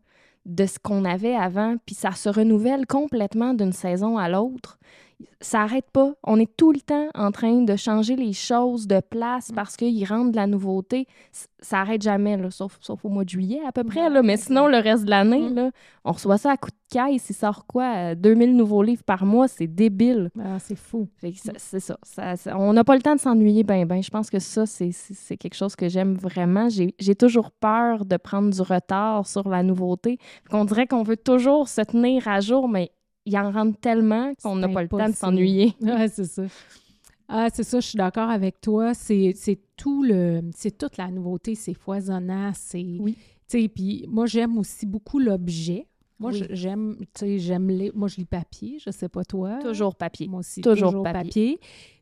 Speaker 3: de ce qu'on avait avant, puis ça se renouvelle complètement d'une saison à l'autre. Ça n'arrête pas. On est tout le temps en train de changer les choses de place parce qu'ils rentrent de la nouveauté. Ça n'arrête jamais, là, sauf, sauf au mois de juillet à peu près.
Speaker 2: Ouais,
Speaker 3: Là. Mais sinon, le reste de l'année,
Speaker 2: Mm.
Speaker 3: là, on reçoit ça à coup de caisse. Il sort quoi? euh, 2000 nouveaux livres par mois, c'est débile.
Speaker 2: Ah, c'est fou.
Speaker 3: C'est ça. Ça- ça- On n'a pas le temps de s'ennuyer, ben ben. Je pense que ça, c'est- quelque chose que j'aime vraiment. J'ai j'ai toujours peur de prendre du retard sur la nouveauté. On dirait qu'on veut toujours se tenir à jour, mais il en rentre tellement qu'on n'a pas le temps de s'ennuyer. *laughs*
Speaker 2: Ouais, c'est ça. Ah, c'est ça, je suis d'accord avec toi. C'est tout le. C'est toute la nouveauté, c'est foisonnant, c'est.
Speaker 3: Oui.
Speaker 2: Puis moi, j'aime aussi beaucoup l'objet. Moi,
Speaker 3: Oui.
Speaker 2: j'aime, tu sais, j'aime les. Moi, je lis papier, je sais pas toi.
Speaker 3: Toujours papier.
Speaker 2: Moi aussi,
Speaker 3: Toujours
Speaker 2: toujours,
Speaker 3: papier.
Speaker 2: papier.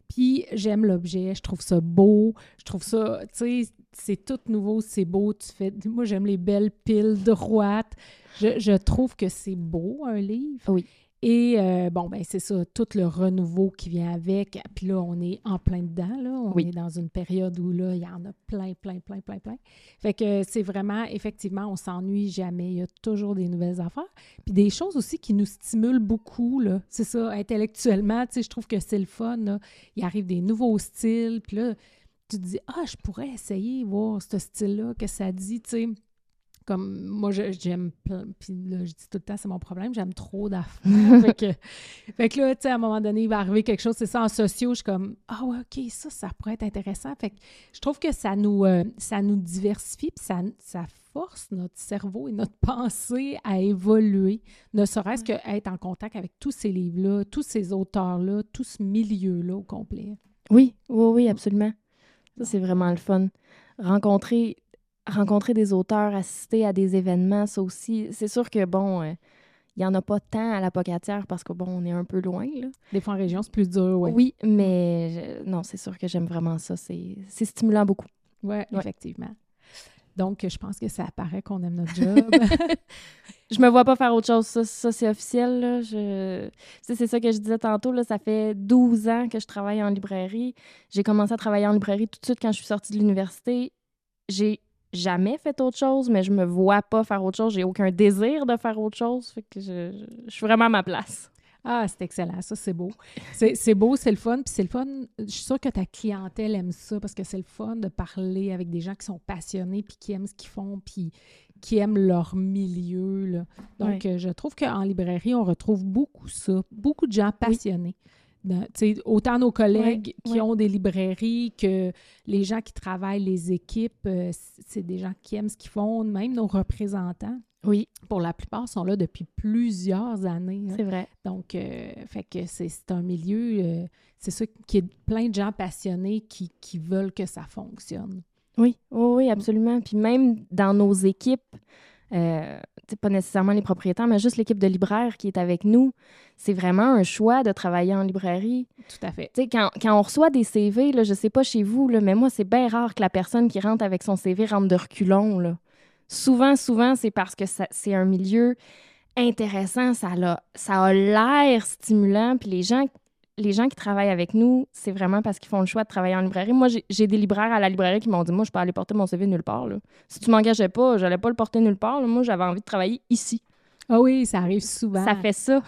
Speaker 2: Puis j'aime l'objet, je trouve ça beau, je trouve ça, tu sais, c'est tout nouveau, c'est beau, tu fais... Moi, j'aime les belles piles droites. Je, je trouve que c'est beau, un livre.
Speaker 3: Oui.
Speaker 2: Et euh, bon, ben c'est ça, tout le renouveau qui vient avec. Puis là, on est en plein dedans, là. On
Speaker 3: Oui.
Speaker 2: est dans une période où là, il y en a plein, plein, plein, plein, plein. Fait que c'est vraiment, effectivement, on s'ennuie jamais. Il y a toujours des nouvelles affaires. Puis des choses aussi qui nous stimulent beaucoup, là. C'est ça, intellectuellement, tu sais, je trouve que c'est le fun, là. Il arrive des nouveaux styles. Puis là, tu te dis, ah, je pourrais essayer, voir ce style-là, que ça dit, tu sais. Comme moi, j'aime plein. Puis là, je dis tout le temps, c'est mon problème, j'aime trop d'affaires. *laughs* fait, que, fait que là, tu sais, à un moment donné, il va arriver quelque chose, c'est ça, en sociaux, je suis comme, ah ouais, OK, ça, ça pourrait être intéressant. Fait que je trouve que ça nous, euh, ça nous diversifie, puis ça, ça force notre cerveau et notre *laughs* pensée à évoluer, ne serait-ce qu'être en contact avec tous ces livres-là, tous ces auteurs-là, tout ce milieu-là au complet.
Speaker 3: Oui, oui, oui, absolument. Ça, c'est vraiment le fun. Rencontrer, rencontrer des auteurs, assister à des événements, ça aussi. C'est sûr que, bon, euh, il n'y en a pas tant à la Pocatière parce que, bon, on est un peu loin, là.
Speaker 2: Des fois en région, c'est plus dur, ouais.
Speaker 3: Oui, mais je- non, c'est sûr que j'aime vraiment ça. C'est stimulant beaucoup.
Speaker 2: Ouais,
Speaker 3: Ouais.
Speaker 2: effectivement. Donc, je pense que ça apparaît qu'on aime notre job. *laughs*
Speaker 3: Je me vois pas faire autre chose. Ça, ça, c'est officiel. Là. Je... tu sais, C'est ça que je disais tantôt. Là. Ça fait 12 ans que je travaille en librairie. J'ai commencé à travailler en librairie tout de suite quand je suis sortie de l'université. J'ai jamais fait autre chose, mais je me vois pas faire autre chose. J'ai aucun désir de faire autre chose. Fait que je, suis vraiment à ma place.
Speaker 2: Ah, c'est excellent. Ça, c'est beau. C'est beau, c'est le fun. Puis c'est le fun. Je suis sûre que ta clientèle aime ça parce que c'est le fun de parler avec des gens qui sont passionnés puis qui aiment ce qu'ils font puis qui aiment leur milieu. là. Donc, euh, je trouve qu'en librairie, on retrouve beaucoup ça. Beaucoup de gens passionnés. Dans- autant nos collègues qui
Speaker 3: ouais.
Speaker 2: ont des librairies que les gens qui travaillent les équipes, euh, c'est des gens qui aiment ce qu'ils font, même nos représentants.
Speaker 3: Oui,
Speaker 2: Pour la plupart, sont là depuis plusieurs années. hein.
Speaker 3: c'est vrai.
Speaker 2: Donc, euh, fait que c'est c'est un milieu, euh, c'est ça qui est plein de gens passionnés qui, qui veulent que ça fonctionne.
Speaker 3: Oui, oui, oui, absolument. Puis même dans nos équipes, euh, pas nécessairement les propriétaires, mais juste l'équipe de libraires qui est avec nous, c'est vraiment un choix de travailler en librairie.
Speaker 2: Tout à fait.
Speaker 3: Quand, quand on reçoit des CV, là, je sais pas chez vous, là, mais moi, c'est bien rare que la personne qui rentre avec son CV rentre de reculons. Là. Souvent, souvent, c'est parce que c'est un milieu intéressant, ça a, ça a l'air stimulant, puis les gens, les gens qui travaillent avec nous, c'est vraiment parce qu'ils font le choix de travailler en librairie. Moi, j'ai- des libraires à la librairie qui m'ont dit, moi, je peux aller porter mon CV nulle part. là. Si tu m'engageais pas, j'allais pas le porter nulle part. là. Moi, j'avais envie de travailler ici.
Speaker 2: Ah oui, ça arrive souvent.
Speaker 3: Ça fait ça.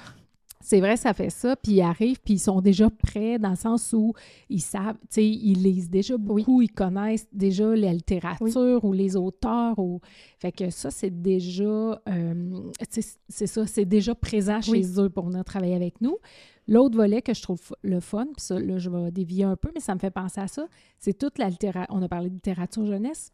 Speaker 2: C'est vrai, ça fait ça. Puis ils arrivent, puis ils sont déjà prêts dans le sens où ils savent, tu sais, ils lisent déjà beaucoup, ils connaissent déjà la littérature ou les auteurs. Ou... Fait que ça, c'est déjà, euh, tu sais, c'est ça, c'est déjà présent chez eux pour venir travailler avec nous. L'autre volet que je trouve le fun, puis ça, là, je vais dévier un peu, mais ça me fait penser à ça, c'est toute la littérature. On a parlé de littérature jeunesse.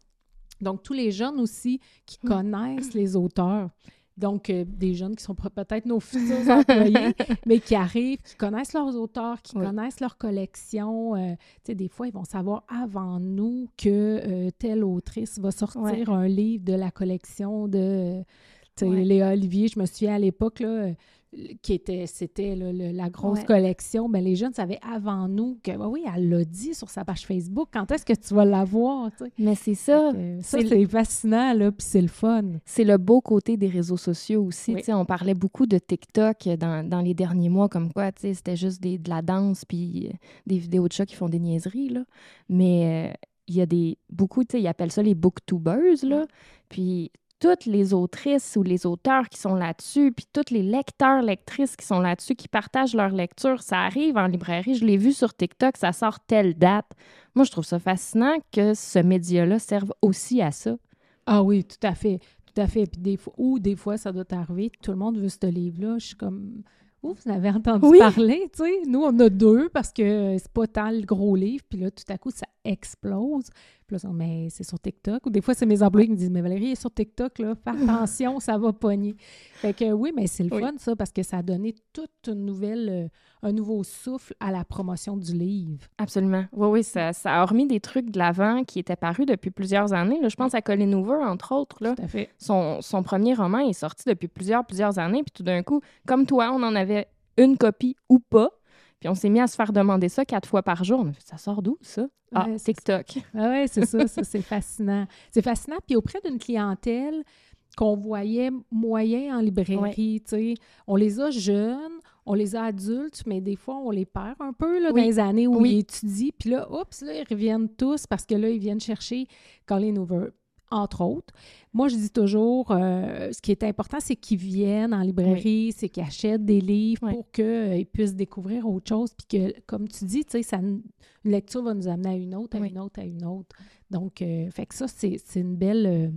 Speaker 2: Donc, tous les jeunes aussi qui connaissent les auteurs. Donc, euh, des jeunes qui sont pe- peut-être nos futurs *laughs* employés, mais qui arrivent, qui connaissent leurs auteurs, qui
Speaker 3: Oui.
Speaker 2: connaissent leur collection. Euh, tu sais, des fois, ils vont savoir avant nous que euh, telle autrice va sortir
Speaker 3: Ouais.
Speaker 2: un livre de la collection de tu sais,
Speaker 3: Ouais.
Speaker 2: Léa Olivier. Je me souviens à l'époque, là, qui était, c'était la grosse
Speaker 3: Ouais.
Speaker 2: collection. Ben, les jeunes savaient avant nous que, bah oui, elle l'a dit sur sa page Facebook. Quand est-ce que tu vas la voir? tu sais?
Speaker 3: Mais c'est ça.
Speaker 2: Euh, ça,
Speaker 3: c'est-
Speaker 2: fascinant, là, puis c'est le fun.
Speaker 3: C'est le beau côté des réseaux sociaux aussi.
Speaker 2: Oui.
Speaker 3: On parlait beaucoup de TikTok dans, dans les derniers mois, comme quoi c'était juste des, de la danse puis euh, des vidéos de chats qui font des niaiseries. Là. Mais euh, il y a des beaucoup, tu sais, ils appellent ça les booktubers. Là. Puis toutes les autrices ou les auteurs qui sont là-dessus, puis tous les lecteurs, lectrices qui sont là-dessus, qui partagent leur lecture, ça arrive en librairie. Je l'ai vu sur TikTok, ça sort telle date. Moi, je trouve ça fascinant que ce média-là serve aussi à ça.
Speaker 2: Ah oui, tout à fait. Tout à fait. Puis des fois, ou des fois, ça doit arriver, tout le monde veut ce livre-là. Je suis comme, oh, vous en avez entendu
Speaker 3: Oui.
Speaker 2: parler, tu sais. Nous, on a deux parce que c'est pas tant le gros livre. Puis là, tout à coup, ça explose. Puis là, mais c'est sur TikTok. Ou des fois, c'est mes employés qui me disent, mais Valérie, elle est sur TikTok, là. Fais *laughs* attention, ça va pogner. Fait que oui, mais c'est le
Speaker 3: Oui.
Speaker 2: fun, ça, parce que ça a donné toute une nouvelle, euh, un nouveau souffle à la promotion du livre.
Speaker 3: Absolument. Oui, oui, ça, ça a remis des trucs de l'avant qui étaient parus depuis plusieurs années. Là, je pense à Colin Hoover, entre autres. Là.
Speaker 2: Tout à fait.
Speaker 3: Son, son premier roman est sorti depuis plusieurs, plusieurs années. Puis tout d'un coup, comme toi, on en avait une copie ou pas. Puis on s'est mis à se faire demander ça quatre fois par jour. On a fait, ça sort d'où, ça? Ah,
Speaker 2: Ouais,
Speaker 3: TikTok.
Speaker 2: Ah ouais, c'est ça, ça c'est fascinant. C'est fascinant. Puis auprès d'une clientèle qu'on voyait moyen en librairie, tu sais, on les a jeunes, on les a adultes, mais des fois, on les perd un peu là,
Speaker 3: Oui.
Speaker 2: dans les années où
Speaker 3: Oui.
Speaker 2: ils étudient. Puis là, oups, là, ils reviennent tous parce que là, ils viennent chercher Colin Hoover, entre autres. Moi, je dis toujours, euh, ce qui est important, c'est qu'ils viennent en librairie, c'est qu'ils achètent des livres
Speaker 3: Oui.
Speaker 2: pour qu'ils puissent découvrir autre chose. Puis que, comme tu dis, tu sais, ça, une lecture va nous amener à une autre, à
Speaker 3: Oui.
Speaker 2: une autre, à une autre. Donc, euh, fait que ça, c'est c'est une belle... euh,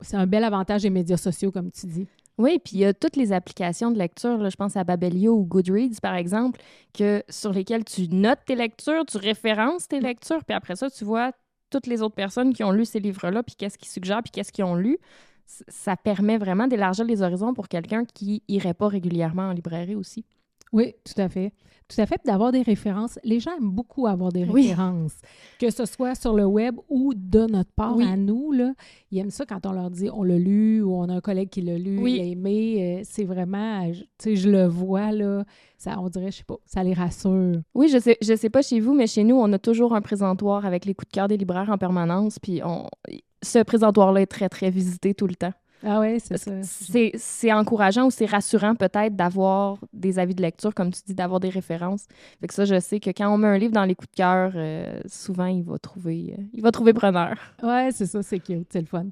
Speaker 2: c'est un bel avantage des médias sociaux, comme tu dis.
Speaker 3: Oui, puis il y a toutes les applications de lecture, là, je pense à Babelio ou Goodreads, par exemple, que, sur lesquelles tu notes tes lectures, tu références tes lectures, puis après ça, tu vois toutes les autres personnes qui ont lu ces livres-là, puis qu'est-ce qu'ils suggèrent, puis qu'est-ce qu'ils ont lu. Ça permet vraiment d'élargir les horizons pour quelqu'un qui irait pas régulièrement en librairie aussi.
Speaker 2: Oui, tout à fait. Tout à fait. D'avoir des références. Les gens aiment beaucoup avoir des
Speaker 3: Oui.
Speaker 2: références. Que ce soit sur le web ou de notre part
Speaker 3: Oui.
Speaker 2: à nous, là. Ils aiment ça quand on leur dit on l'a lu ou on a un collègue qui l'a lu,
Speaker 3: Oui.
Speaker 2: il a aimé. Euh, c'est vraiment, euh, je- tu sais, je le vois, là. Ça, on dirait, je sais pas, ça les rassure.
Speaker 3: Oui, je sais, je sais pas chez vous, mais chez nous, on a toujours un présentoir avec les coups de cœur des libraires en permanence, puis on... ce présentoir-là est très, très visité tout le temps.
Speaker 2: Ah ouais, c'est ça.
Speaker 3: C'est c'est encourageant ou c'est rassurant peut-être d'avoir des avis de lecture, comme tu dis, d'avoir des références. Fait que ça, je sais que quand on met un livre dans les coups de cœur, euh, souvent, il va trouver, euh, il va trouver preneur.
Speaker 2: Ouais, c'est ça, c'est cute, c'est le fun.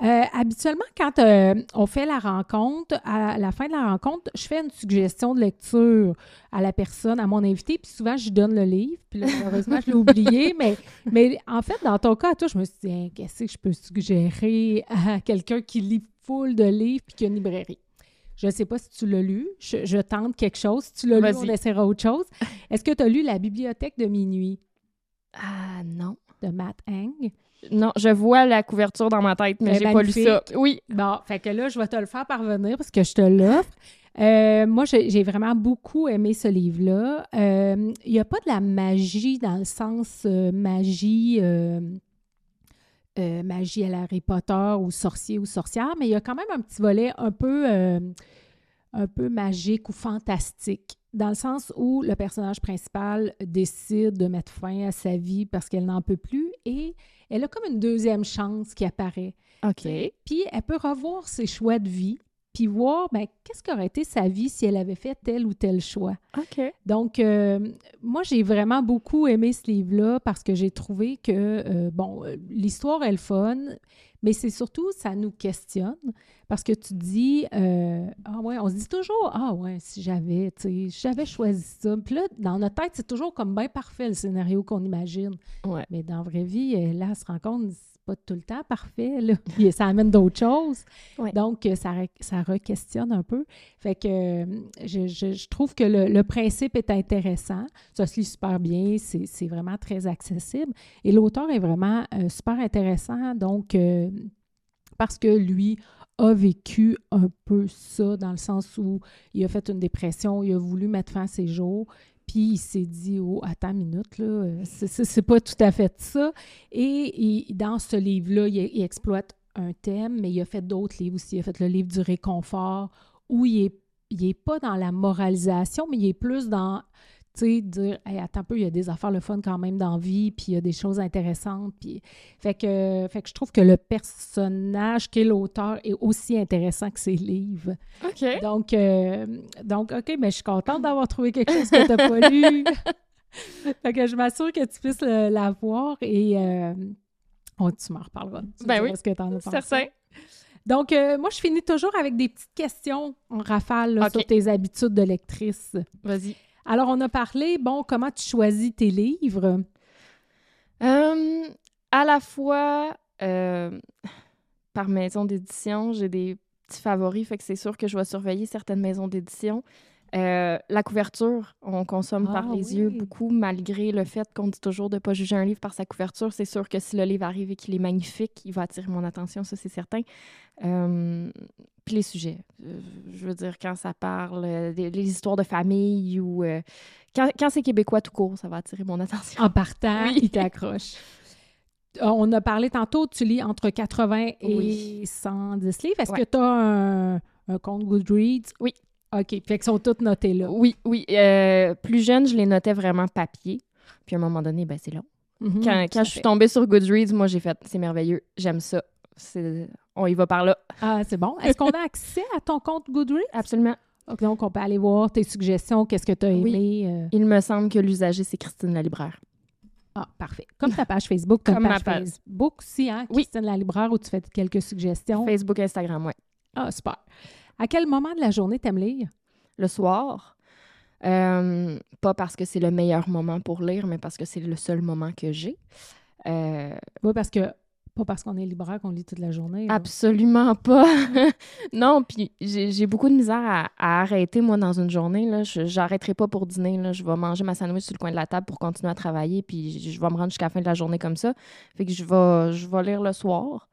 Speaker 2: Euh, habituellement, quand euh, on fait la rencontre, à la fin de la rencontre, je fais une suggestion de lecture à la personne, à mon invité, puis souvent, je lui donne le livre. Puis là, *laughs* malheureusement, je l'ai oublié. Mais, mais en fait, dans ton cas, toi, je me suis dit, Hein, qu'est-ce que je peux suggérer à quelqu'un qui lit full de livres puis qui a une librairie? Je ne sais pas si tu l'as lu. Je, je tente quelque chose. Si tu l'as lu, on essaiera autre chose. Est-ce que tu as lu La bibliothèque de minuit?
Speaker 3: Ah non.
Speaker 2: de Matt Hang?
Speaker 3: Non, je vois la couverture dans ma tête, mais j'ai pas lu ça. Oui.
Speaker 2: Bon, fait que là, je vais te le faire parvenir parce que je te l'offre. Euh, moi, j'ai vraiment beaucoup aimé ce livre-là. Euh, Il n'y a pas de la magie dans le sens euh, magie, magie à la Harry Potter ou sorcier ou sorcière, mais il y a quand même un petit volet un peu, un peu magique ou fantastique, dans le sens où le personnage principal décide de mettre fin à sa vie parce qu'elle n'en peut plus et elle a comme une deuxième chance qui apparaît.
Speaker 3: OK.
Speaker 2: Puis elle peut revoir ses choix de vie, puis voir ben, qu'est-ce qu'aurait été sa vie si elle avait fait tel ou tel choix.
Speaker 3: OK.
Speaker 2: Donc, euh, moi, j'ai vraiment beaucoup aimé ce livre-là parce que j'ai trouvé que, euh, bon, euh, l'histoire est le fun, mais c'est surtout, ça nous questionne parce que tu dis, euh, ah ouais, on se dit toujours, ah ouais, si j'avais, tu sais, si j'avais choisi ça. Puis là, dans notre tête, c'est toujours comme bien parfait le scénario qu'on imagine.
Speaker 3: Ouais.
Speaker 2: Mais dans la vraie vie, euh, là, elle se rend compte, c'est pas tout le temps parfait, là. *laughs* Puis ça amène d'autres choses.
Speaker 3: Ouais.
Speaker 2: Donc, euh, ça, ça re-questionne un peu. Fait que je, je- je trouve que le, le principe est intéressant. Ça se lit super bien. C'est c'est vraiment très accessible. Et l'auteur est vraiment euh, super intéressant. Donc, euh, parce que lui a vécu un peu ça dans le sens où il a fait une dépression, il a voulu mettre fin à ses jours, puis il s'est dit oh attends une minute là, c'est- pas tout à fait ça. Et dans ce livre-là, il, il exploite un thème, mais il a fait d'autres livres aussi. Il a fait le livre du réconfort où il est il est pas dans la moralisation, mais il est plus dans sais, dire, hey, attends un peu, il y a des affaires le fun quand même dans la vie, puis il y a des choses intéressantes. Puis... Fait, que, fait que je trouve que le personnage qui est l'auteur est aussi intéressant que ses livres.
Speaker 3: OK.
Speaker 2: Donc, euh, donc OK, mais je suis contente d'avoir trouvé quelque chose que tu n'as pas lu. *laughs* fait que je m'assure que tu puisses le- la voir et euh, on, tu m'en reparleras. Tu
Speaker 3: Ben oui,
Speaker 2: ce que tu en as pensé.
Speaker 3: Certain.
Speaker 2: Donc, euh, moi, je finis toujours avec des petites questions en rafale là, sur tes habitudes de lectrice.
Speaker 3: Vas-y.
Speaker 2: Alors, on a parlé, bon, comment tu choisis tes livres?
Speaker 3: Euh, à la fois, euh, par maison d'édition, j'ai des petits favoris, fait que c'est sûr que je vais surveiller certaines maisons d'édition. Euh, la couverture, on consomme
Speaker 2: Ah,
Speaker 3: par les
Speaker 2: oui.
Speaker 3: yeux beaucoup, malgré le fait qu'on dit toujours de ne pas juger un livre par sa couverture. C'est sûr que si le livre arrive et qu'il est magnifique, il va attirer mon attention, ça c'est certain. Euh, puis les sujets, Euh, je veux dire, quand ça parle des, des histoires de famille ou... quand quand c'est québécois tout court, ça va attirer mon attention.
Speaker 2: En partant,
Speaker 3: Oui.
Speaker 2: il t'accroche. On a parlé tantôt, tu lis entre 80 et
Speaker 3: Oui.
Speaker 2: 110 livres. Est-ce
Speaker 3: Ouais.
Speaker 2: que tu as un, un compte Goodreads?
Speaker 3: Oui.
Speaker 2: OK. Fait qu'ils sont tous notés là.
Speaker 3: Oui, oui. euh, plus jeune, je les notais vraiment papier. Puis à un moment donné, ben, c'est long.
Speaker 2: Mhm,
Speaker 3: Quand, je suis tombée sur Goodreads, moi, j'ai fait c'est merveilleux, j'aime ça. On y va par là.
Speaker 2: Ah, c'est bon. Est-ce qu'on a accès à ton compte Goodreads?
Speaker 3: Absolument.
Speaker 2: Donc, on peut aller voir tes suggestions, qu'est-ce que tu as
Speaker 3: Oui.
Speaker 2: aimé. euh.
Speaker 3: Il me semble que l'usager, c'est Christine la libraire.
Speaker 2: Ah, parfait. Comme ta page Facebook, comme,
Speaker 3: Comme ma
Speaker 2: page
Speaker 3: page.
Speaker 2: Facebook aussi, hein,
Speaker 3: Oui.
Speaker 2: Christine la libraire, où tu fais quelques suggestions.
Speaker 3: Facebook, Instagram, ouais.
Speaker 2: Ah, super. À quel moment de la journée t'aimes lire?
Speaker 3: Le soir, euh, pas parce que c'est le meilleur moment pour lire, mais parce que c'est le seul moment que j'ai. Euh,
Speaker 2: Oui, parce que, pas parce qu'on est libraire qu'on lit toute la journée. là.
Speaker 3: Absolument pas. *laughs* non, puis j'ai beaucoup de misère à, à arrêter, moi, dans une journée. Là. Je n'arrêterai pas pour dîner. Là. Je vais manger ma sandwich sur le coin de la table pour continuer à travailler, puis je je vais me rendre jusqu'à la fin de la journée comme ça. Fait que je vais, je vais lire le soir.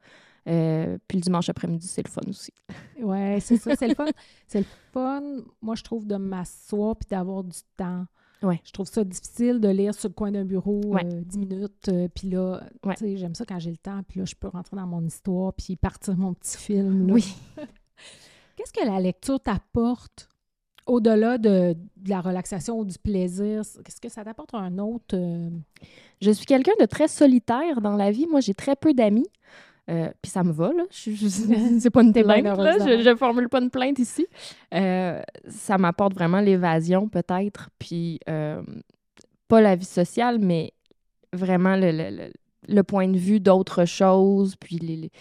Speaker 3: Euh, puis le dimanche après-midi, c'est le fun aussi. *laughs*
Speaker 2: Ouais, c'est ça, c'est le fun. C'est le fun, moi, je trouve, de m'asseoir puis d'avoir du temps.
Speaker 3: Ouais.
Speaker 2: Je trouve ça difficile de lire sur le coin d'un bureau
Speaker 3: Ouais.
Speaker 2: euh, 10 minutes. euh, puis là,
Speaker 3: Ouais.
Speaker 2: tu sais, j'aime ça quand j'ai le temps. Puis là, je peux rentrer dans mon histoire puis partir mon petit film. là.
Speaker 3: Oui. *laughs*
Speaker 2: Qu'est-ce que la lecture t'apporte au-delà de, de la relaxation ou du plaisir? Qu'est-ce que ça t'apporte un autre... euh,
Speaker 3: Je suis quelqu'un de très solitaire dans la vie. Moi, j'ai très peu d'amis. Euh, puis ça me va, là. Je, je- *laughs* c'est pas une plainte, là. Je, je formule pas une plainte ici. Euh, ça m'apporte vraiment l'évasion, peut-être. Puis euh, pas la vie sociale, mais vraiment le, le- le- le point de vue d'autres choses, puis les, les-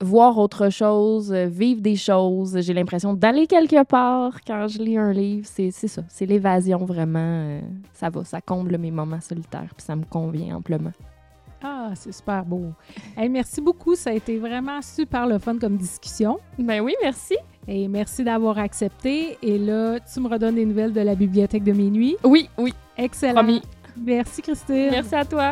Speaker 3: voir autre chose, vivre des choses. J'ai l'impression d'aller quelque part quand je lis un livre. C'est c'est ça. C'est l'évasion, vraiment. ça va, ça comble mes moments solitaires, puis ça me convient amplement.
Speaker 2: Ah, c'est super beau. *laughs* Hey, merci beaucoup. Ça a été vraiment super le fun comme discussion.
Speaker 3: Ben oui, merci.
Speaker 2: Et merci d'avoir accepté. Et là, tu me redonnes des nouvelles de la bibliothèque de minuit.
Speaker 3: Oui, oui,
Speaker 2: Excellent.
Speaker 3: promis.
Speaker 2: Merci, Christine.
Speaker 3: Merci à toi.